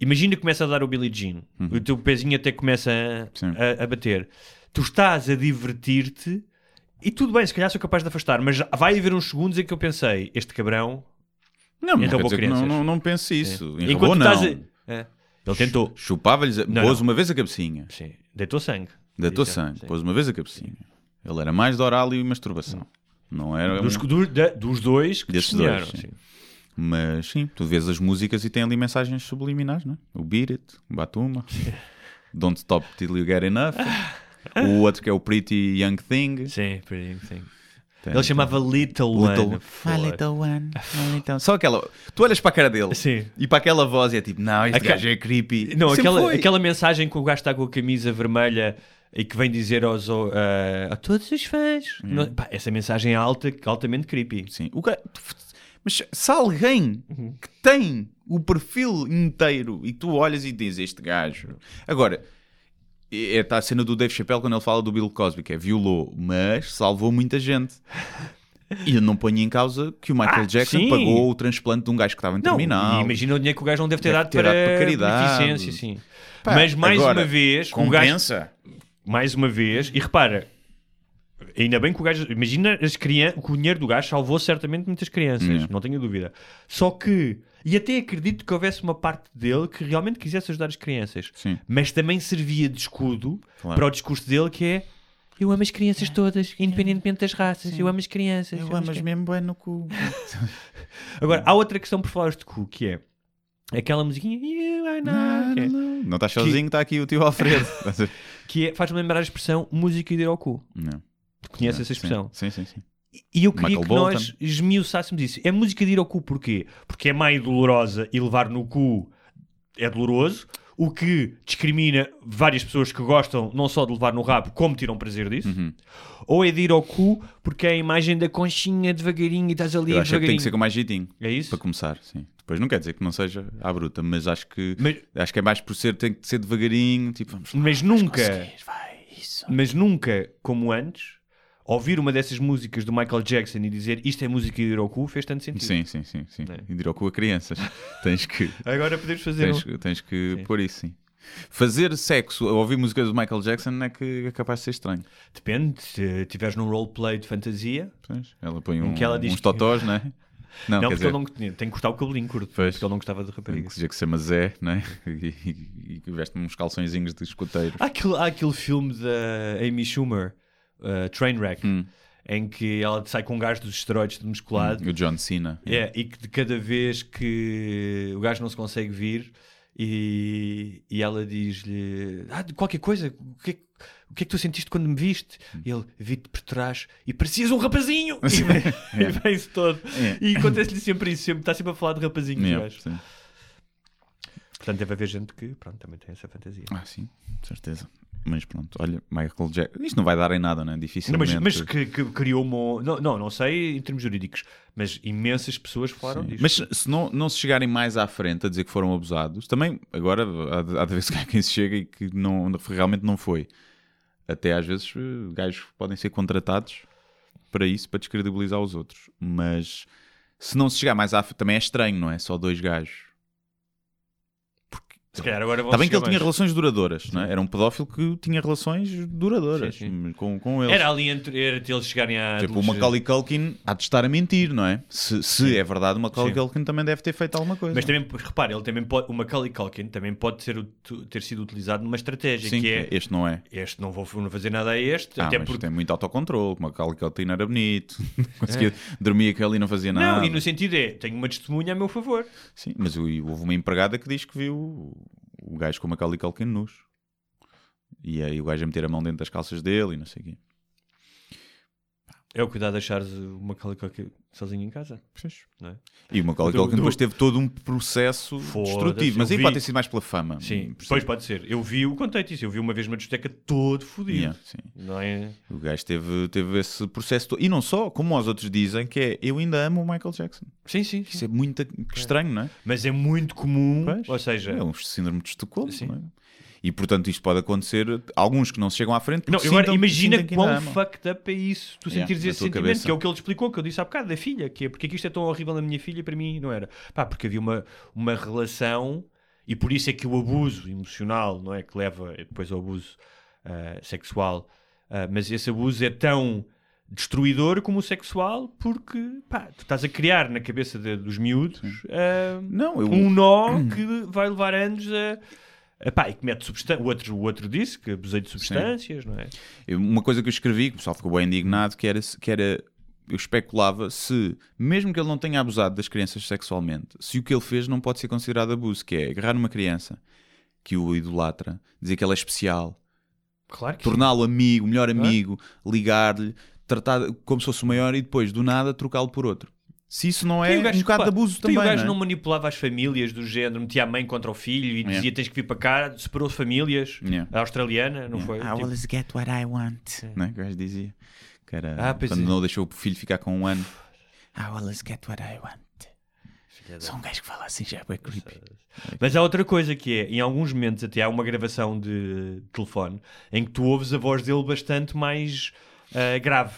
Imagina que começa a dar o Billie Jean, o teu pezinho até começa Uhum. A, a- a bater. Tu estás a divertir-te e tudo bem, se calhar sou capaz de afastar, mas vai haver uns segundos em que eu pensei: este cabrão. Não, que não, não, não pense isso. É. Tu não. a- É. Ele tentou. Chupava-lhes, pôs uma vez a cabecinha. Sim. Deitou sangue. Deitou Disse, sangue, pôs uma vez a cabecinha. Ele era mais de oral e masturbação. Não era. Dos, um- do- da- dos dois que Desses dois, sim. sim. Mas sim, tu vês as músicas e tem ali mensagens subliminares, não é? O Beat It, o Batuma, *laughs* Don't Stop Till You Get Enough, o outro que é o Pretty Young Thing. Sim, pretty thing. Tem- Ele chamava Little, Little- One. My little one, my little- *laughs* Só aquela. Tu olhas para a cara dele Sim. e para aquela voz e é tipo, não, este Aquela- gajo é creepy. Não, Sempre aquela, foi. aquela mensagem que o gajo está com a camisa vermelha e que vem dizer aos, uh, a todos os fãs. Hum. Pá, essa mensagem é alta, altamente creepy. Sim. O ga- Mas se alguém que tem o perfil inteiro e tu olhas e dizes este gajo. Agora, é, tá a cena do Dave Chappelle quando ele fala do Bill Cosby, que é violou, mas salvou muita gente. E eu não ponho em causa que o Michael Ah, Jackson sim. pagou o transplante de um gajo que estava em Não, terminal. imagina o dinheiro que o gajo não deve ter, Deve dado, ter para, dado para caridade. beneficência, sim. Pá, Mas mais agora, uma vez, o gajo, Compensa? Mais uma vez, e repara, ainda bem que o gajo, imagina as crianças, que o dinheiro do gajo salvou certamente muitas crianças, Hum. não tenho dúvida. Só que, e até acredito que houvesse uma parte dele que realmente quisesse ajudar as crianças, Sim. mas também servia de escudo Claro. para o discurso dele que é eu amo as crianças todas, independentemente das raças, eu amo as crianças. Eu amo as amo crianças." mesmo bem no cu. *laughs* Agora, há outra questão por falar de cu, que é aquela musiquinha You are not, que é- Não estás sozinho, está aqui o tio Alfredo. *laughs* que é- faz-me lembrar a expressão música de ir ao cu. Não. Conhece essa expressão? Sim, sim, sim. E eu queria Michael que Bolton. nós esmiuçássemos isso. É música de ir ao cu porquê? Porque é meio dolorosa e levar no cu é doloroso, o que discrimina várias pessoas que gostam não só de levar no rabo, como tiram prazer disso. Uhum. Ou é de ir ao cu porque é a imagem da conchinha devagarinho e estás ali Eu acho que tem que ser com mais jeitinho. É isso? Para começar, sim. Depois não quer dizer que não seja à bruta, mas acho que Mas, acho que é mais por ser, tem que ser devagarinho, tipo, vamos lá, mas nunca, vai, mas nunca, como antes, ouvir uma dessas músicas do Michael Jackson e dizer isto é música de ir ao cu fez tanto sentido. Sim, sim, sim, sim. É. E cu a crianças. *laughs* tens que, Agora podemos fazer tens, um... tens que Sim. pôr isso, sim. Fazer sexo a ouvir música do Michael Jackson é que é capaz de ser estranho. Depende, se estiveres num roleplay de fantasia, Pois, Ela põe um, que ela diz uns que- totós, não é? Não, Não, porque dizer, ele não tem que cortar o cabelinho curto. Pois. Porque ele não gostava de raparigas. que dizer que se chama Zé, não é? *laughs* E, e, e veste uns calçõezinhos de escoteiro. Há aquele, há aquele filme da Amy Schumer, uh, Trainwreck, Hum. em que ela sai com um gajo dos esteroides de musculado. O John Cena. É, e que de cada vez que o gajo não se consegue vir e, e ela diz-lhe ah, qualquer coisa, o que, é, que- o que é que tu sentiste quando me viste? E ele vi-te por trás e parecias um rapazinho! *laughs* E vem- vem-se todo. É. E acontece-lhe sempre isso, sempre, está sempre a falar de rapazinhos. Yeah, sim. Portanto, deve haver gente que pronto, também tem essa fantasia. Ah, sim, certeza. Mas pronto, olha, Michael Jackson. Isto não vai dar em nada, né? Não, Dificilmente. mas, mas que, que criou uma. Não, não, não sei em termos jurídicos, mas imensas pessoas falaram disto. Mas se- não, não se chegarem mais à frente a dizer que foram abusados, também agora há de, há de ver se há quem se chega e que não, realmente não foi. Até às vezes eh, gajos podem ser contratados para isso, para descredibilizar os outros. Mas se não se chegar mais à frente, também é estranho, não é? Só dois gajos. Se calhar agora Está bem que ele tinha mais. relações duradouras, não é? Era um pedófilo que tinha relações duradouras Sim, sim. Com, com eles. Era ali entre, era até eles chegarem a. Tipo, o Macaulay Culkin há de estar a mentir, não é? Se, se é verdade, o Macaulay Sim. Culkin também deve ter feito alguma coisa. Mas também, repare, ele também pode, o Macaulay Culkin também pode ser, ter sido utilizado numa estratégia Sim, que é este não é. este não vou fazer nada a este, Ah, até porque. tem muito autocontrole. O Macaulay Culkin era bonito. *laughs* Conseguia, Dormia com ele e não fazia nada. É. Não, e no sentido é, tenho uma testemunha a meu favor. Sim, mas houve uma empregada que diz que viu o, gajo com o Macaulay Culkin nus. E aí o gajo a meter a mão dentro das calças dele e não sei o quê. É o cuidado de achares o Macaulay Culkin sozinho em casa. Não é? E o Macaulay Culkin depois teve todo um processo destrutivo. Mas aí vi. pode ter sido mais pela fama. Sim, depois pode ser. Eu vi o contexto isso, eu vi uma vez uma discoteca todo fodido. Yeah, sim. Não é? O gajo teve, teve esse processo todo. E não só, como os outros dizem, que é eu ainda amo o Michael Jackson. Sim, sim. Isso sim. é muito estranho, não é? Mas é muito comum, Pois. ou seja, É um síndrome de Estocolmo, Sim. não é? E portanto isto pode acontecer, alguns que não se chegam à frente, Não, agora sintam- imagina quão fucked up é isso. Tu Yeah, sentires esse sentimento, cabeça. que é o que ele explicou, que eu disse há bocado da filha, que é porque é que isto é tão horrível na minha filha para mim não era. Pá, porque havia uma, uma relação e por isso é que o abuso emocional, não é? Que leva depois ao abuso ah, sexual, Ah, mas esse abuso é tão destruidor como o sexual porque pá, tu estás a criar na cabeça de- dos miúdos ah, Não, eu... um nó *clears throat* que vai levar anos a. a pá, e que mete substância. O outro, o outro disse que abusei de substâncias, não é? Uma coisa que eu escrevi, que o pessoal ficou bem indignado, que era, que era eu especulava se, mesmo que ele não tenha abusado das crianças sexualmente, se o que ele fez não pode ser considerado abuso, que é agarrar uma criança que o idolatra, dizer que ela é especial, Claro torná-lo amigo, melhor amigo, ligar-lhe, tratar como se fosse o maior e depois, do nada, trocá-lo por outro. Se isso não é um gajo- bocado de repara, abuso tem também, o gajo não é? não manipulava as famílias do género, metia a mãe contra o filho e É. dizia tens que vir para cá, separou famílias. Yeah. A australiana, não Yeah. foi? I Tipo, always get what I want. Né? Que o gajo dizia. Que era Ah, quando é. não deixou o filho ficar com um ano. I always get what I want. Só um gajo que fala assim já é creepy. Mas há outra coisa que é, em alguns momentos até há uma gravação de telefone em que tu ouves a voz dele bastante mais ah, grave.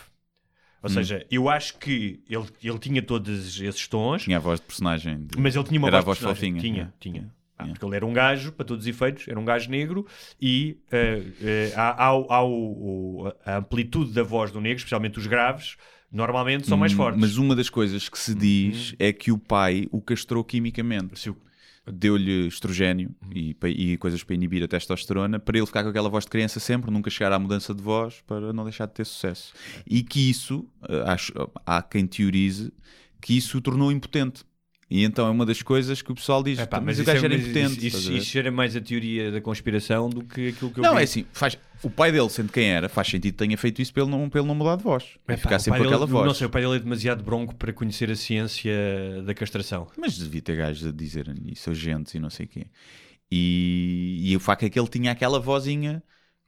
Ou Hum. seja, eu acho que ele, ele tinha todos esses tons, Tinha a voz de personagem. de- mas ele tinha uma Era a voz, voz de personagem. fofinha, Tinha, é. tinha. Ah. Porque ele era um gajo, para todos os efeitos, era um gajo negro e eh, eh, há, há há o- o- a amplitude da voz do negro, especialmente os graves, normalmente são mais Hum, fortes. Mas uma das coisas que se diz é que o pai o castrou quimicamente. Se o- Deu-lhe estrogénio e, pa- e coisas para inibir a testosterona para ele ficar com aquela voz de criança sempre, nunca chegar à mudança de voz para não deixar de ter sucesso. E que isso, eh, acho, há quem teorize que isso o tornou impotente. E então é uma das coisas que o pessoal diz: Epá, mas, o isso gajo é- era impotente. Isso, isso, isso era mais a teoria da conspiração do que aquilo que eu Não, vi. é assim, faz, o pai dele, sendo quem era, faz sentido que tenha feito isso ele não, ele não mudar de voz. Epá, ficar sempre com aquela dele- voz. Não sei, o pai dele é demasiado bronco para conhecer a ciência da castração. Mas devia ter gajos a dizer isso, agentes e não sei o quê. E, e o facto é que ele tinha aquela vozinha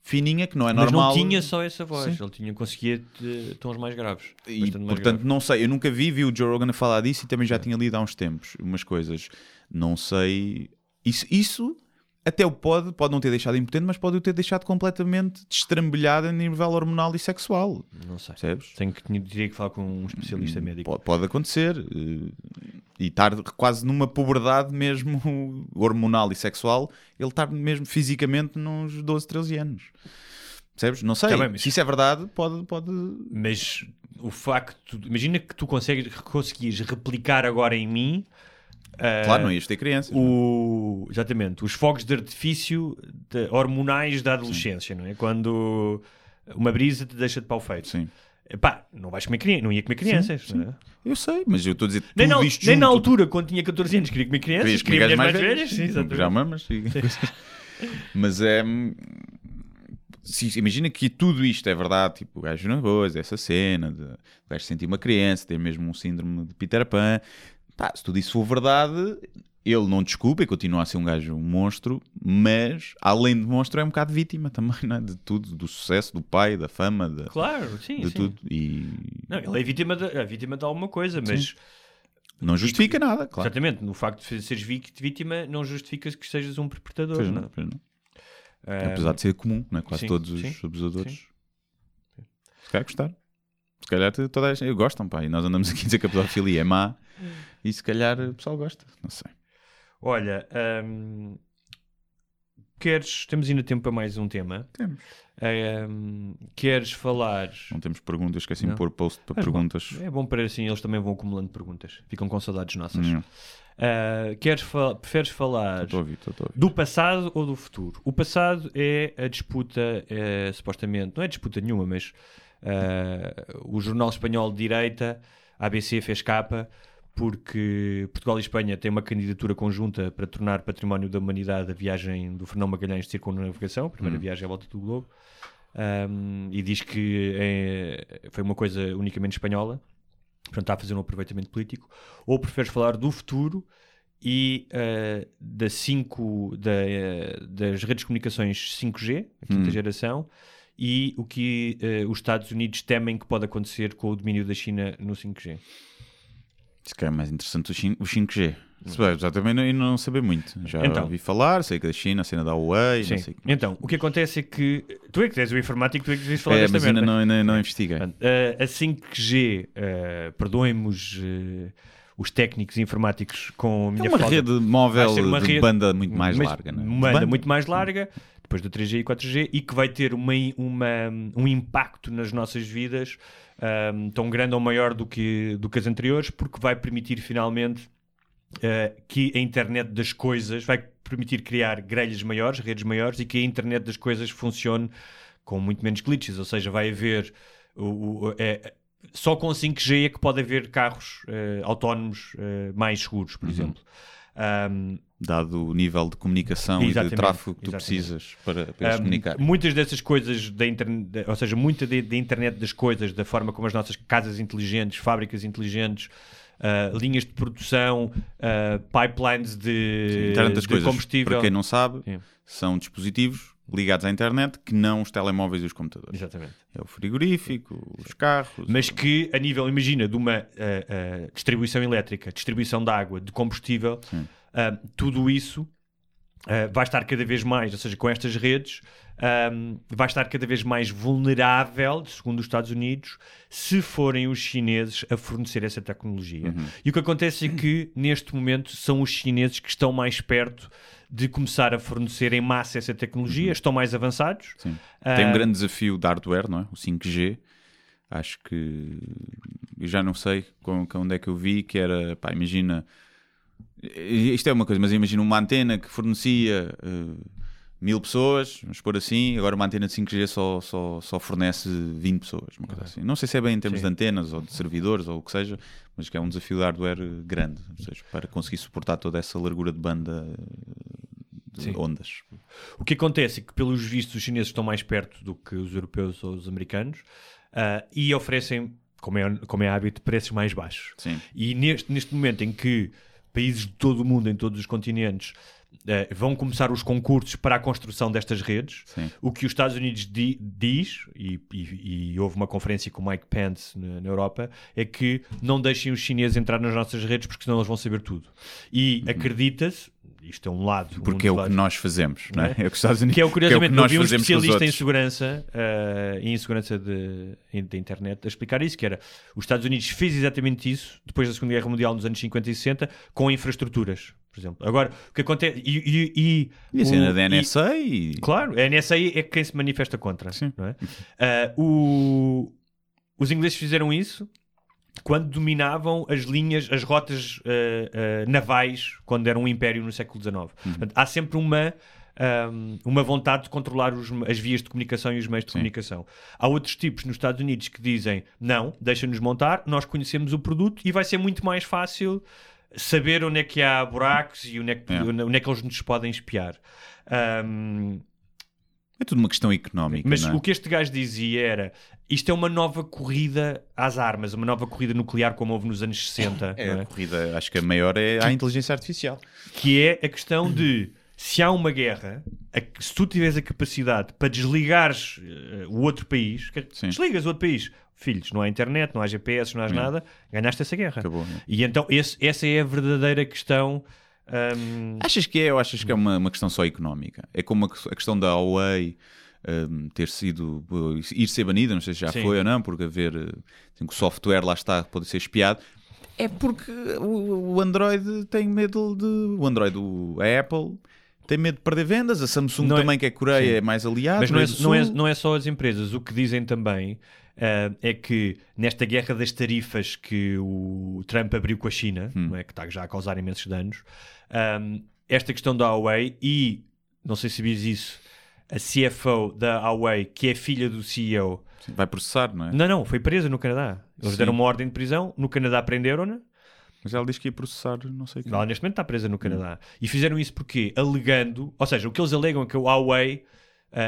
fininha que não é Mas normal. não tinha só essa voz, Sim. ele tinha, conseguia eh, tons mais graves. E, portanto, graves. não sei, eu nunca vi, vi o Joe Rogan a falar disso e também já tinha lido há uns tempos umas coisas. Não sei. Isso, isso até o pode, pode não ter deixado impotente, mas pode o ter deixado completamente destrambelhado a nível hormonal e sexual. não sei. Percebes? Tenho que, teria que falar com um especialista médico. Pode, pode acontecer. eh, E estar quase numa puberdade mesmo *laughs* hormonal e sexual, ele estar mesmo fisicamente nos 12, 13 anos. Percebes? Não sei. Tá mas- Se isso é verdade, pode. pode... Mas o facto, imagina que tu consegues, conseguis replicar agora em mim Claro, não ias ter crianças. o, exatamente, os fogos de artifício de- hormonais da adolescência, não é? Quando uma brisa te deixa de pau feito. Sim. Pá, não vais comer crianças, não ia comer crianças. não é? Eu sei, mas eu estou a dizer Nem, na, nem na junto. altura, quando tinha 14 anos, queria comer crianças, Querias queria mulheres gajos mais velhas. Sim, exatamente. Já mamas e. *laughs* Mas é. se- imagina que tudo isto é verdade, tipo, o gajo na voz, essa cena, de, o gajo sentir uma criança, ter mesmo um síndrome de Peter Pan. Pá, se tudo isso for verdade, ele não desculpa e continua a ser um gajo um monstro, mas além de monstro é um bocado vítima também, não é? De tudo, do sucesso, do pai, da fama, de, Claro, sim, de sim. tudo. E Não, ele é vítima de, é vítima de alguma coisa, mas não justifica nada, claro. exatamente, no facto de seres vítima não justifica que sejas um perpetrador. Pois não não, é? pois não. Ah, Apesar de ser comum, não é? Quase sim, todos os sim, abusadores. sim. Se calhar gostaram. Se calhar toda a gente gostam, pá. E nós andamos aqui a dizer que a pedofilia é má e se calhar o pessoal gosta. Não sei. Olha, hum, queres. Temos ainda tempo para mais um tema. Temos. Hum, queres falar. Não temos perguntas, esqueci-me Não. de pôr post para Mas bom, perguntas. É bom para assim, eles também vão acumulando perguntas. Ficam com saudades nossas. Ah, queres fa- preferes falar a ouvir, ouvir. do passado ou do futuro? O passado é a disputa, eh, supostamente, não é disputa nenhuma, mas ah, o jornal espanhol de direita, a ABC, fez capa porque Portugal e Espanha têm uma candidatura conjunta para tornar património da humanidade a viagem do Fernão Magalhães de circunnavegação, a primeira viagem à volta do globo, Ahm, e diz que é- foi uma coisa unicamente espanhola, portanto está a fazer um aproveitamento político, ou preferes falar do futuro e eh, da 5, da, eh, das redes de comunicações 5G, a quinta geração, e o que eh, os Estados Unidos temem que pode acontecer com o domínio da China no 5G. Se calhar é mais interessante o 5- o 5G. Se bem, Já também não, não saber muito. Já Então. ouvi falar, sei que da China, a cena da Huawei, Sim. sei. Então, o que acontece é que tu é que és o informático, tu é que deves falar É, desta mas ainda merda. não, ainda não investiguei. Portanto, a- a 5G, eh, perdoem-nos eh, os técnicos informáticos com a É minha uma falta- rede móvel uma de rede- banda muito mais mas- larga, não é? Banda. muito mais larga, depois do 3G e 4G, e que vai ter uma, uma- um impacto nas nossas vidas ahm, tão grande ou maior do que, do que as anteriores, porque vai permitir finalmente eh, que a internet das coisas vai permitir criar grelhas maiores, redes maiores, e que a internet das coisas funcione com muito menos glitches, ou seja, vai haver o, o- é, só com 5G é que pode haver carros eh, autónomos eh, mais seguros, Uhum. por exemplo. Ahm, Dado o nível de comunicação e Exatamente, de tráfego que tu exatamente. precisas para, para Um, comunicar. Muitas dessas coisas da internet, ou seja, muita da internet das coisas, da forma como as nossas casas inteligentes, fábricas inteligentes, uh, linhas de produção, uh, pipelines de, das de coisas, combustível. para quem não sabe, Sim. são dispositivos ligados à internet que não os telemóveis e os computadores. Exatamente. É o frigorífico, os carros. Mas que, a nível, imagina, de uma uh, distribuição elétrica, distribuição de água, de combustível, uh, tudo isso uh, vai estar cada vez mais, ou seja, com estas redes, um, vai estar cada vez mais vulnerável, segundo os Estados Unidos, se forem os chineses a fornecer essa tecnologia. E o que acontece é que, neste momento, são os chineses que estão mais perto de começar a fornecer em massa essa tecnologia, estão mais avançados. Sim. Tem um grande desafio de hardware, não é? O 5G. Acho que eu já não sei onde é que eu vi que era, pá, imagina. Isto é uma coisa, mas imagina uma antena que fornecia eh, mil pessoas, vamos pôr assim, agora uma antena de 5G só, só, só fornece 20 pessoas, uma coisa assim. Não sei se é bem em termos Sim. de antenas ou de servidores ou o que seja, mas que é um desafio de hardware grande, seja, para conseguir suportar toda essa largura de banda de ondas. O que acontece é que, pelos vistos, os chineses estão mais perto do que os europeus ou os americanos ah, e oferecem, como é, como é hábito, preços mais baixos. Sim. E neste, neste momento em que países de todo o mundo, em todos os continentes, eh, vão começar os concursos para a construção destas redes, Sim. o que os Estados Unidos di- diz, e, e- e houve uma conferência com o Mike Pence na, na Europa, é que não deixem os chineses entrar nas nossas redes porque senão eles vão saber tudo. E acredita-se, isto é um lado... um Porque é dos o que lados- nós fazemos, não é? Não é? É o que Unidos que é o curiosamente, que eu nós vi um fazemos com os especialista em segurança e em segurança de, da internet a explicar isso, que era os Estados Unidos fez exatamente isso depois da Segunda Guerra Mundial nos anos 50 e 60 com infraestruturas, por exemplo. Agora, o que acontece e, e, e, E a cena o- da NSA e... Claro, a NSA é quem se manifesta contra. Sim. Não é? Ah, o- os ingleses fizeram isso quando dominavam as linhas, as rotas ah, ah, navais, quando era um império no século XIX. Portanto, há sempre uma ahm, uma vontade de controlar os- as vias de comunicação e os meios de comunicação. Há outros tipos nos Estados Unidos que dizem não, deixa-nos montar, nós conhecemos o produto e vai ser muito mais fácil saber onde é que há buracos e onde é que, É. onde é que eles nos podem espiar. Ahm, É tudo uma questão económica. mas é? o que este gajo dizia era isto é uma nova corrida às armas, uma nova corrida nuclear como houve nos anos 60, É, é? a corrida, acho que a maior é a inteligência artificial. que é a questão de se há uma guerra, a- se tu tiveres a capacidade para desligares eh, o outro país, Sim. desligas o outro país, filhos, não há internet, não há GPS, não há nada, ganhaste essa guerra. Acabou, né? E então esse- essa é a verdadeira questão. Hum, Achas que é ou achas que é uma, uma questão só económica? É como a, que- a questão da Huawei hum, ter sido uh, ir ser banida, não sei se já Sim. foi ou não, porque haver uh, assim, o software lá está pode ser espiado. É porque o, o Android tem medo de. O Android, o, a Apple tem medo de perder vendas, a Samsung Não é- também, que é Coreia, Sim. é mais aliado. Mas não é, não, é, não é só as empresas. O que dizem também ah, é que nesta guerra das tarifas que o Trump abriu com a China, Hum. é, que está já a causar imensos danos, ahm, esta questão da Huawei e, não sei se sabias isso, a CFO da Huawei, que é filha do CEO, Vai processar, não é? não, não, foi presa no Canadá. Eles Sim. deram uma ordem de prisão, no Canadá prenderam-na, Mas ela diz que ia processar, não sei o que. ela neste momento está presa no Canadá. E fizeram isso porque alegando, ou seja, o que eles alegam é que o Huawei, ah,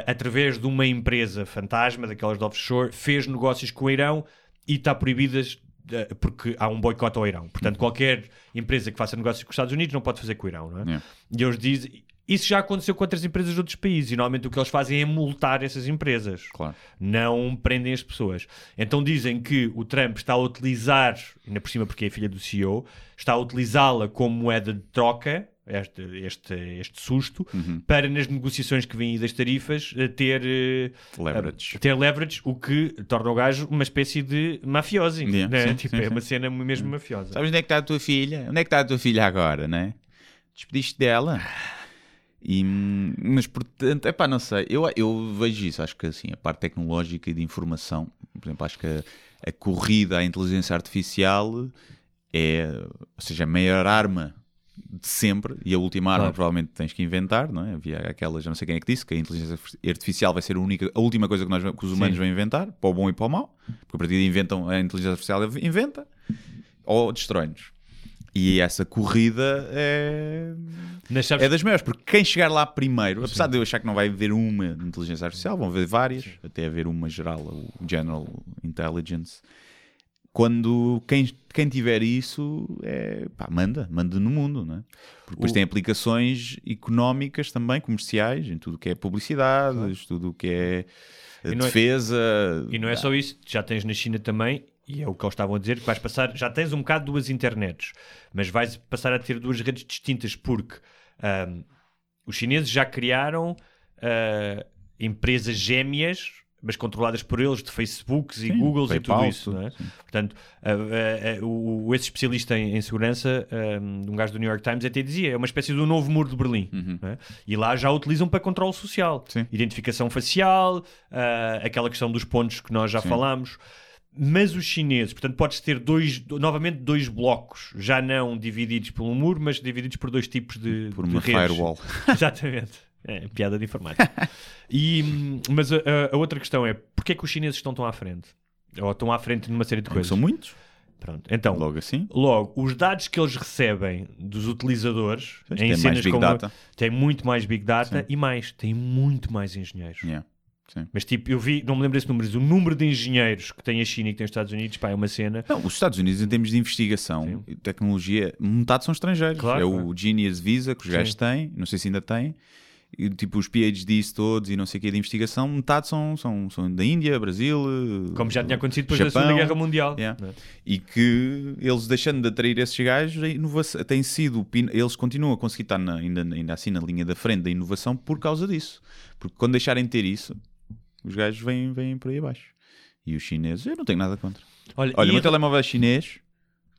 através de uma empresa fantasma, daquelas de offshore, fez negócios com o Irão e está proibidas ah, porque há um boicote ao Irão. Portanto, qualquer empresa que faça negócios com os Estados Unidos não pode fazer com o Irão, não é? Yeah. E eles dizem. Isso já aconteceu com outras empresas de outros países e normalmente o que eles fazem é multar essas empresas Claro. não prendem as pessoas. Então dizem que o Trump está a utilizar, ainda por cima porque é filha do CEO, está a utilizá-la como moeda de troca, este, este, este susto, Uhum. para nas negociações que vêm das tarifas eh, ter eh, Leverage. ter leverage, o que torna o gajo uma espécie de mafiosi. Yeah, né? sim, *laughs* tipo, sim, é sim. uma cena mesmo mafiosa. Sabes onde é que está a tua filha? Onde é que está a tua filha agora, né? Despediste dela? E, mas portanto, é pá, não sei. Eu, eu vejo isso. Acho que assim, a parte tecnológica e de informação, por exemplo, acho que a, a corrida à inteligência artificial é, ou seja, a maior arma de sempre e a última arma Claro. provavelmente tens que inventar, não é? Havia aquela, já não sei quem é que disse, que a inteligência artificial vai ser a, única, a última coisa que, nós, que os humanos Sim. vão inventar, para o bom e para o mau, porque a partir daí inventam, a inteligência artificial inventa ou destrói-nos. E essa corrida é, sabes, é das maiores, porque quem chegar lá primeiro, apesar de eu achar que não vai haver uma de inteligência artificial, vão haver várias, até haver uma geral, o General Intelligence. Quando quem, quem tiver isso, é, pá, manda, manda no mundo, né? Porque depois O- tem aplicações económicas também, comerciais, em tudo o que é publicidades, tudo o que é eh, E não é- defesa. E não é só isso, já tens na China também, e é o que eles estavam a dizer, que vais passar, já tens um bocado duas internets, mas vais passar a ter duas redes distintas, porque ahm, os chineses já criaram ah, empresas gêmeas, mas controladas por eles, de Facebooks e Sim, Googles e PayPal, tudo isso. tudo, não é? Portanto, ah, ah, ah, o, esse especialista em, em segurança, de um gajo do New York Times, até dizia, é uma espécie do novo muro de Berlim. não é? E lá já utilizam para controle social. Uhum. Sim. Identificação facial, ah, aquela questão dos pontos que nós já Sim. falámos. Mas os chineses, portanto, podes ter dois, novamente dois blocos, já não divididos por um muro, mas divididos por dois tipos de, Por de uma redes. firewall. *laughs* Exatamente. É, piada de informática. E, mas a, a- outra questão é, porquê é que os chineses estão tão à frente? Ou estão à frente numa série de coisas? são muitos, Pronto. Então, logo assim. Logo, os dados que eles recebem dos utilizadores Pois, em cenas Big como Data. tem muito mais Big Data Sim. e mais, tem muito mais engenheiros. Yeah. Mas tipo, eu vi, não me lembro desse número, mas o número de engenheiros que tem a China e que tem os Estados Unidos, pá, é uma cena. Não, os Estados Unidos, em termos de investigação e tecnologia, metade são estrangeiros. Claro, é claro. o Genius Visa que os gajos têm, não sei se ainda têm. Tipo, os PhDs todos e não sei o que de investigação, metade são, são, são da Índia, Brasil. Como já tinha acontecido depois Japão, da Segunda Guerra Mundial. Yeah. é? E que eles deixando de atrair esses gajos, a inovação, tem sido, eles continuam a conseguir estar na- ainda, ainda assim na linha da frente da inovação por causa disso. Porque quando deixarem de ter isso, os gajos vêm, vêm por aí abaixo. E os chineses, eu não tenho nada contra. Olha, Olha, o meu em- telemóvel é chinês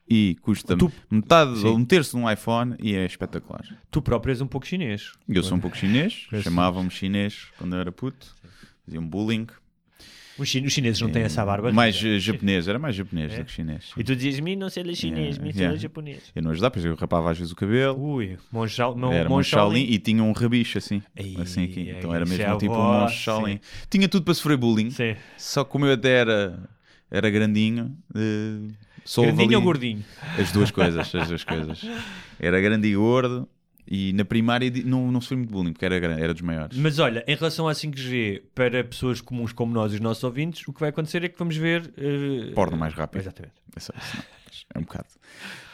e custa Tu- metade Sim. ou um terço de um iPhone e é espetacular. tu próprio és um pouco chinês. Eu sou um pouco chinês, chamavam-me chinês quando eu era puto, faziam bullying. Os, chi- os chineses não têm essa barba. Mais eh, japonês, era mais japonês É? do que chinês. E tu dizias, mim não sei ler chinês, Yeah, mim sei yeah. japonês. Eu não ajudava, pois eu rapava às vezes o cabelo. Ui, monge era um monge Shaolin e tinha um rabicho assim. Ei, assim aqui. Então era mesmo é tipo um monge Shaolin. Tinha tudo para sofrer bullying. Sim. Só que como eu até era, era grandinho, eh, só Grandinho ou gordinho? As duas coisas, as duas coisas. Era grande e gordo e na primária não, não sofri muito bullying porque era, era dos maiores. Mas olha, em relação à 5G, para pessoas comuns como nós e os nossos ouvintes, o que vai acontecer é que vamos ver. eh, Porno mais rápido. Exatamente. É só isso, não. É um bocado.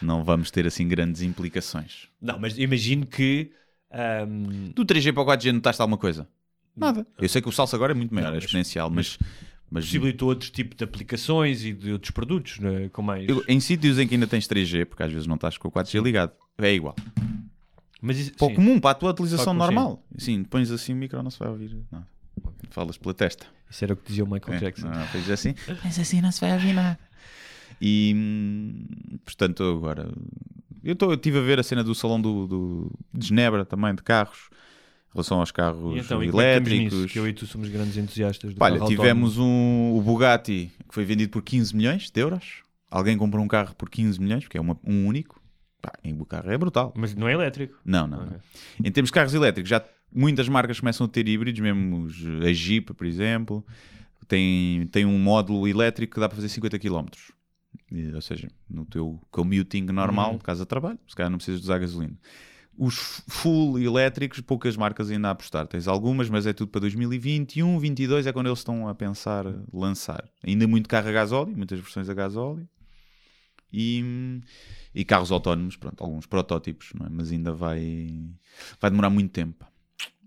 Não vamos ter assim grandes implicações. Não, mas imagino que. ahm, Do 3G para o 4G notaste alguma coisa? Nada. Eu sei que o salto agora é muito maior, Não, é exponencial, mas, mas possibilitou outro tipo de aplicações e de outros produtos né, com mais. eu- em sítios em que ainda tens 3G, porque às vezes não estás com o 4G ligado, é igual. Mas isso, Para o comum, para a tua utilização normal. Sim, pões assim o micro, não se vai ouvir nada. Falas pela testa. Isso era o que dizia o Michael É, Jackson. Não, fez assim. *laughs* Mas assim não se vai ouvir nada. E portanto, agora eu estive a ver a cena do salão do, do- de Genebra também, de carros, em relação aos carros então, é elétricos. nisso? Que eu e tu somos grandes entusiastas do Olha, tivemos um, o Bugatti que foi vendido por 15 milhões de euros. Alguém comprou um carro por 15 milhões, porque é uma- um único. Pá, em- o carro é brutal. Mas não é elétrico. Não, não, Ok. não. Em termos de carros elétricos, já muitas marcas começam a ter híbridos, mesmo a Jeep, por exemplo, tem, tem um módulo elétrico que dá para fazer 50 km. Ou seja, no teu commuting normal, Uhum. de casa de trabalho, se calhar não precisas de usar gasolina. Os full elétricos, poucas marcas ainda a apostar. Tens algumas, mas é tudo para 2021, 2022 é quando eles estão a pensar lançar. Ainda muito carro a gasóleo, muitas versões a gasóleo. E, e carros autónomos, pronto, alguns protótipos, é? mas ainda vai, vai demorar muito tempo.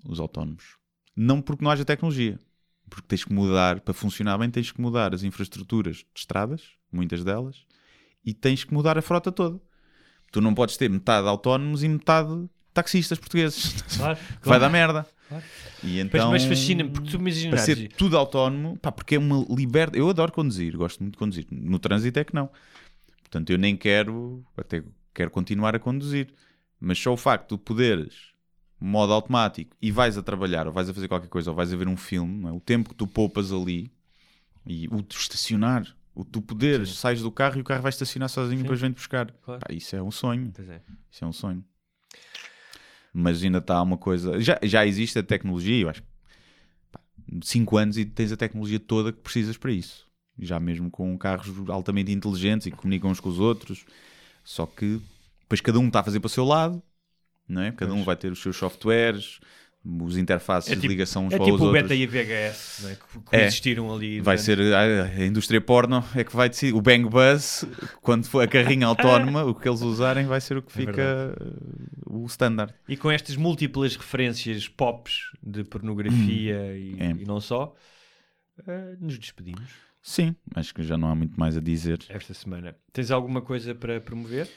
Os autónomos. Não porque não haja tecnologia, porque tens que mudar, para funcionar bem, tens que mudar as infraestruturas de estradas, muitas delas, e tens que mudar a frota toda. Tu não podes ter metade autónomos e metade taxistas portugueses. Claro. *laughs* Vai claro. dar merda. Claro. E Mas, então, mas fascina-me, porque tu para imaginas. ser tudo autónomo, pá, porque é uma liberdade. Eu adoro conduzir, gosto muito de conduzir. No trânsito é que não. Portanto, eu nem quero, até quero continuar a conduzir. Mas só o facto de poderes modo automático e vais a trabalhar ou vais a fazer qualquer coisa ou vais a ver um filme, é? o tempo que tu poupas ali e o tu estacionar, o tu poderes, sais do carro e o carro vai estacionar sozinho e depois vem-te buscar. Claro. Pá, isso é um sonho. Pois é. Isso é um sonho. Mas ainda está uma coisa. Já, já existe a tecnologia, eu acho. que, pá, 5 anos e tens a tecnologia toda que precisas para isso. Já mesmo com carros altamente inteligentes e que comunicam uns com os outros. Só que depois cada um está a fazer para o seu lado, não é? Cada um vai ter os seus softwares, os interfaces É de tipo- ligação uns É para tipo os o outros. Beta e a VHS, não é? que, que É. existiram ali. Vai durante- ser a, a indústria porno é que vai decidir. O Bang Buzz, quando for a carrinha *laughs* autónoma, o que eles usarem vai ser o que É fica uh, o standard. E com estas múltiplas referências pops de pornografia e, É. e não só, eh, nos despedimos Sim, acho que já não há muito mais a dizer. esta semana. Tens alguma coisa para promover?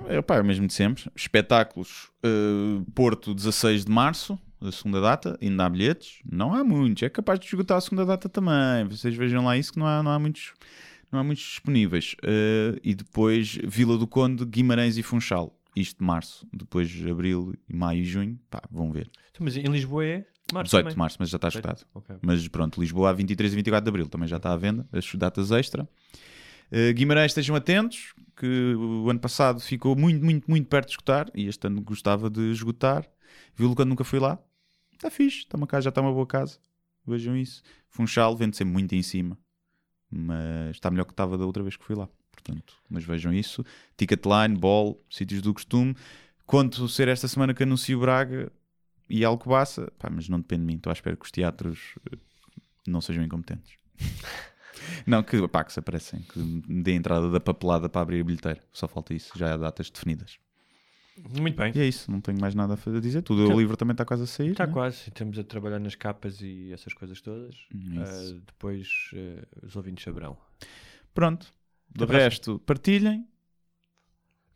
Não, é, pá, é o mesmo de sempre. Espetáculos uh, Porto 16 de Março, a segunda data, ainda há bilhetes. Não há muitos, é capaz de esgotar a segunda data também. Vocês vejam lá isso que não há, não há muitos. Não há muitos disponíveis. Uh, e depois Vila do Conde, Guimarães e Funchal. Isto de março. Depois abril, maio e junho. Pá, vão ver. Então, mas em Lisboa é março 18 também. de março, mas já está esgotado. Ok. Mas pronto, Lisboa a 23 e 24 de Abril também já está à venda, as datas extra. Uh, Guimarães, estejam atentos, que o ano passado ficou muito, muito, muito perto de esgotar e este ano gostava de esgotar. Viu quando nunca fui lá? Está fixe, está uma casa, já está uma boa casa. Vejam isso. Funchal vende sempre muito em cima, mas está melhor que estava da outra vez que fui lá. Portanto, mas vejam isso. Ticketline, Ball, sítios do costume. Conto ser esta semana que anuncio Braga e Alcobaça, pá, mas não depende de mim. Estou à espera que os teatros eh, não sejam incompetentes. *laughs* não, que, pá, que se aparecem, que me dê a entrada da papelada para abrir a bilheteira. Só falta isso, já há datas definidas. Muito bem. E é isso, não tenho mais nada a a dizer. Tudo Então- o livro também está quase a sair. Está né? quase. Estamos a trabalhar nas capas e essas coisas todas. Eh, depois eh, os ouvintes saberão. Pronto. Do a resto, partilhem,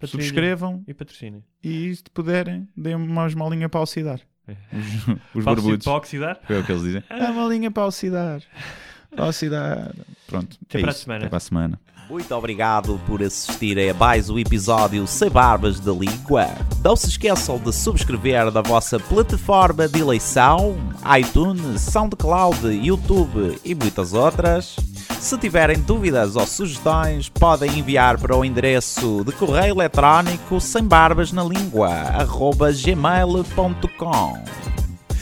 subscrevam E patrocinem. e se puderem, deem-me mais uma linha para oxidar. É. Os, os barbudos. Para oxidar? É o que eles dizem. Dá *laughs* uma linha para oxidar. Falsidade. Pronto. Até é para a isso. semana. Até para a semana. Muito obrigado por assistirem a mais um episódio Sem Barbas da Língua. Não se esqueçam de subscrever na vossa plataforma de eleição, iTunes, SoundCloud, YouTube e muitas outras. Se tiverem dúvidas ou sugestões, podem enviar para o endereço de correio eletrónico sem barbas na língua, gmail.com.